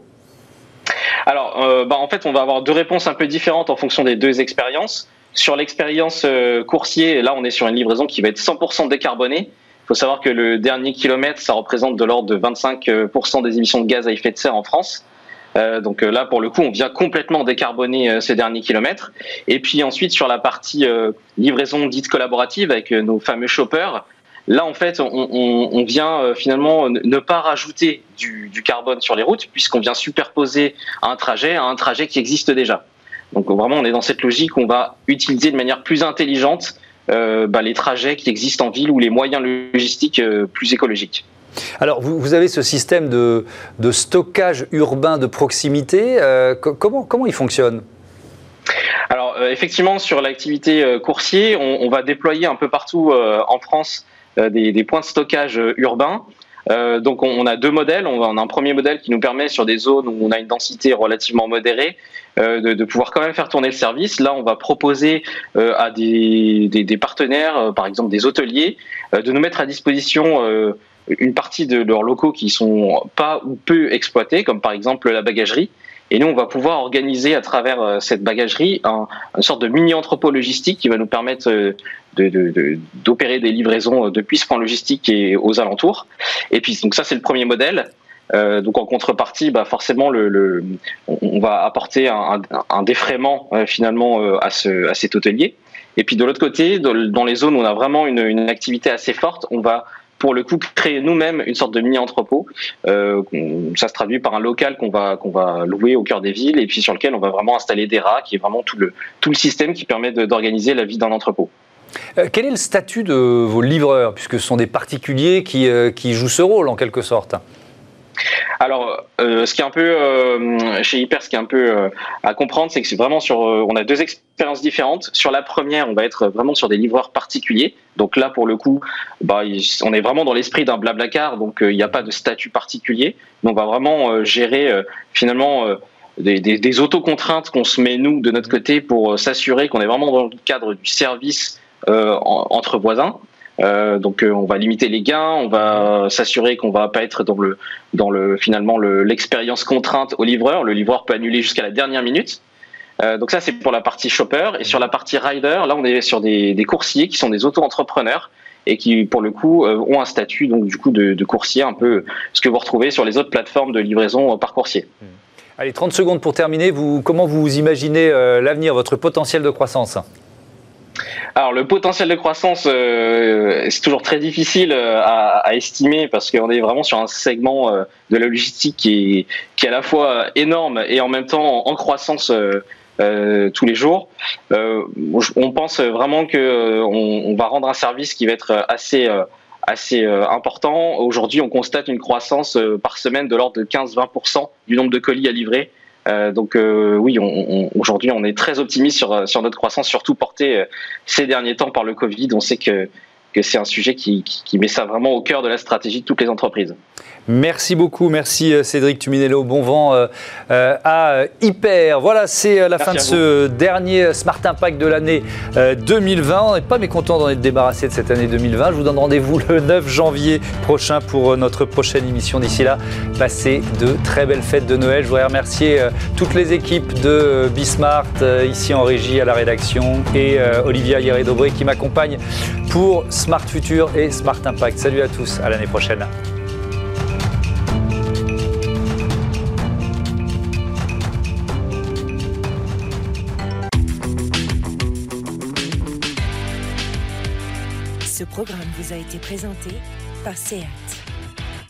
S11: Alors, euh, bah, en fait, on va avoir deux réponses un peu différentes en fonction des deux expériences. Sur l'expérience coursier, là, on est sur une livraison qui va être 100% décarbonée. Faut savoir que le dernier kilomètre, ça représente de l'ordre de 25% des émissions de gaz à effet de serre en France. donc là, pour le coup, on vient complètement décarboner ces derniers kilomètres. Et puis ensuite, sur la partie livraison dite collaborative avec nos fameux shoppers, Là, en fait, on, vient euh, finalement ne pas rajouter du, carbone sur les routes, puisqu'on vient superposer un trajet à un trajet qui existe déjà. Donc vraiment, on est dans cette logique, on va utiliser de manière plus intelligente euh, bah, les trajets qui existent en ville ou les moyens logistiques euh, plus écologiques.
S1: Alors, vous, avez ce système de, stockage urbain de proximité. comment, comment il fonctionne?
S11: Alors effectivement, sur l'activité coursier, on, va déployer un peu partout en France euh, des, points de stockage euh, urbains. Euh, donc on, a deux modèles. On a un premier modèle qui nous permet sur des zones où on a une densité relativement modérée de, pouvoir quand même faire tourner le service. Là, on va proposer à des, partenaires, par exemple des hôteliers, de nous mettre à disposition une partie de leurs locaux qui sont pas ou peu exploités, comme par exemple la bagagerie. Et nous, on va pouvoir organiser à travers cette bagagerie un, une sorte de mini entrepôt logistique qui va nous permettre d'opérer des livraisons euh, depuis ce point logistique et aux alentours. Et puis donc ça c'est le premier modèle. Euh, donc en contrepartie, bah forcément, le, on va apporter un, un défraiement euh, finalement à, ce, à cet hôtelier. Et puis de l'autre côté, dans, les zones où on a vraiment une, une, activité assez forte, on va pour le coup créer nous-mêmes une sorte de mini entrepôt. ça se traduit par un local qu'on va qu'on va louer au cœur des villes et puis sur lequel on va vraiment installer des rats, qui est vraiment tout le tout le système qui permet d'organiser la vie d'un entrepôt.
S1: Euh, quel est le statut de vos livreurs, puisque ce sont des particuliers qui, euh, jouent ce rôle en quelque sorte?
S11: Alors, euh, ce qui est un peu chez Hyper, ce qui est un peu à comprendre, c'est que c'est vraiment sur, on a deux expériences différentes. Sur la première, on va être vraiment sur des livreurs particuliers. Donc là, pour le coup, bah, on est vraiment dans l'esprit d'un blablacar, donc il n'y a pas de statut particulier. Mais on va vraiment gérer finalement des, autocontraintes qu'on se met nous de notre côté pour s'assurer qu'on est vraiment dans le cadre du service euh, entre voisins. Euh, donc euh, on va limiter les gains, on va s'assurer qu'on va pas être dans le dans le finalement l'expérience contrainte au livreur. Le livreur peut annuler jusqu'à la dernière minute. donc ça c'est pour la partie shopper et sur la partie rider, là on est sur des, coursiers qui sont des auto-entrepreneurs et qui pour le coup ont un statut donc du coup de, coursier un peu ce que vous retrouvez sur les autres plateformes de livraison par coursier.
S1: Allez 30 secondes pour terminer. Vous comment vous imaginez l'avenir, votre potentiel de croissance?
S11: Alors le potentiel de croissance, euh, c'est toujours très difficile euh, à, estimer parce qu'on est vraiment sur un segment euh, de la logistique qui est, à la fois énorme et en même temps en, croissance tous les jours. on pense vraiment que on, va rendre un service qui va être assez assez important. Aujourd'hui, on constate une croissance par semaine de l'ordre de 15-20% du nombre de colis à livrer. Euh, donc euh, oui, aujourd'hui, on est très optimiste sur, sur notre croissance, surtout portée euh, ces derniers temps par le Covid. On sait que, que c'est un sujet qui, qui, met ça vraiment au cœur de la stratégie de toutes les entreprises.
S1: Merci beaucoup, merci euh, Cédric Tuminello. Bon vent euh, euh, à Hyper. Voilà, c'est la fin de ce dernier Smart Impact de l'année 2020. On n'est pas mécontent d'en être débarrassé de cette année 2020. Je vous donne rendez-vous le 9 janvier prochain pour notre prochaine émission. D'ici là, passez de très belles fêtes de Noël. Je voudrais remercier toutes les équipes de Bismart, ici en régie, à la rédaction, et Olivia Hieré-Dobré qui m'accompagne pour Smart Future et Smart Impact. Salut à tous, à l'année prochaine.
S8: Programme vous a été présenté par SEAT.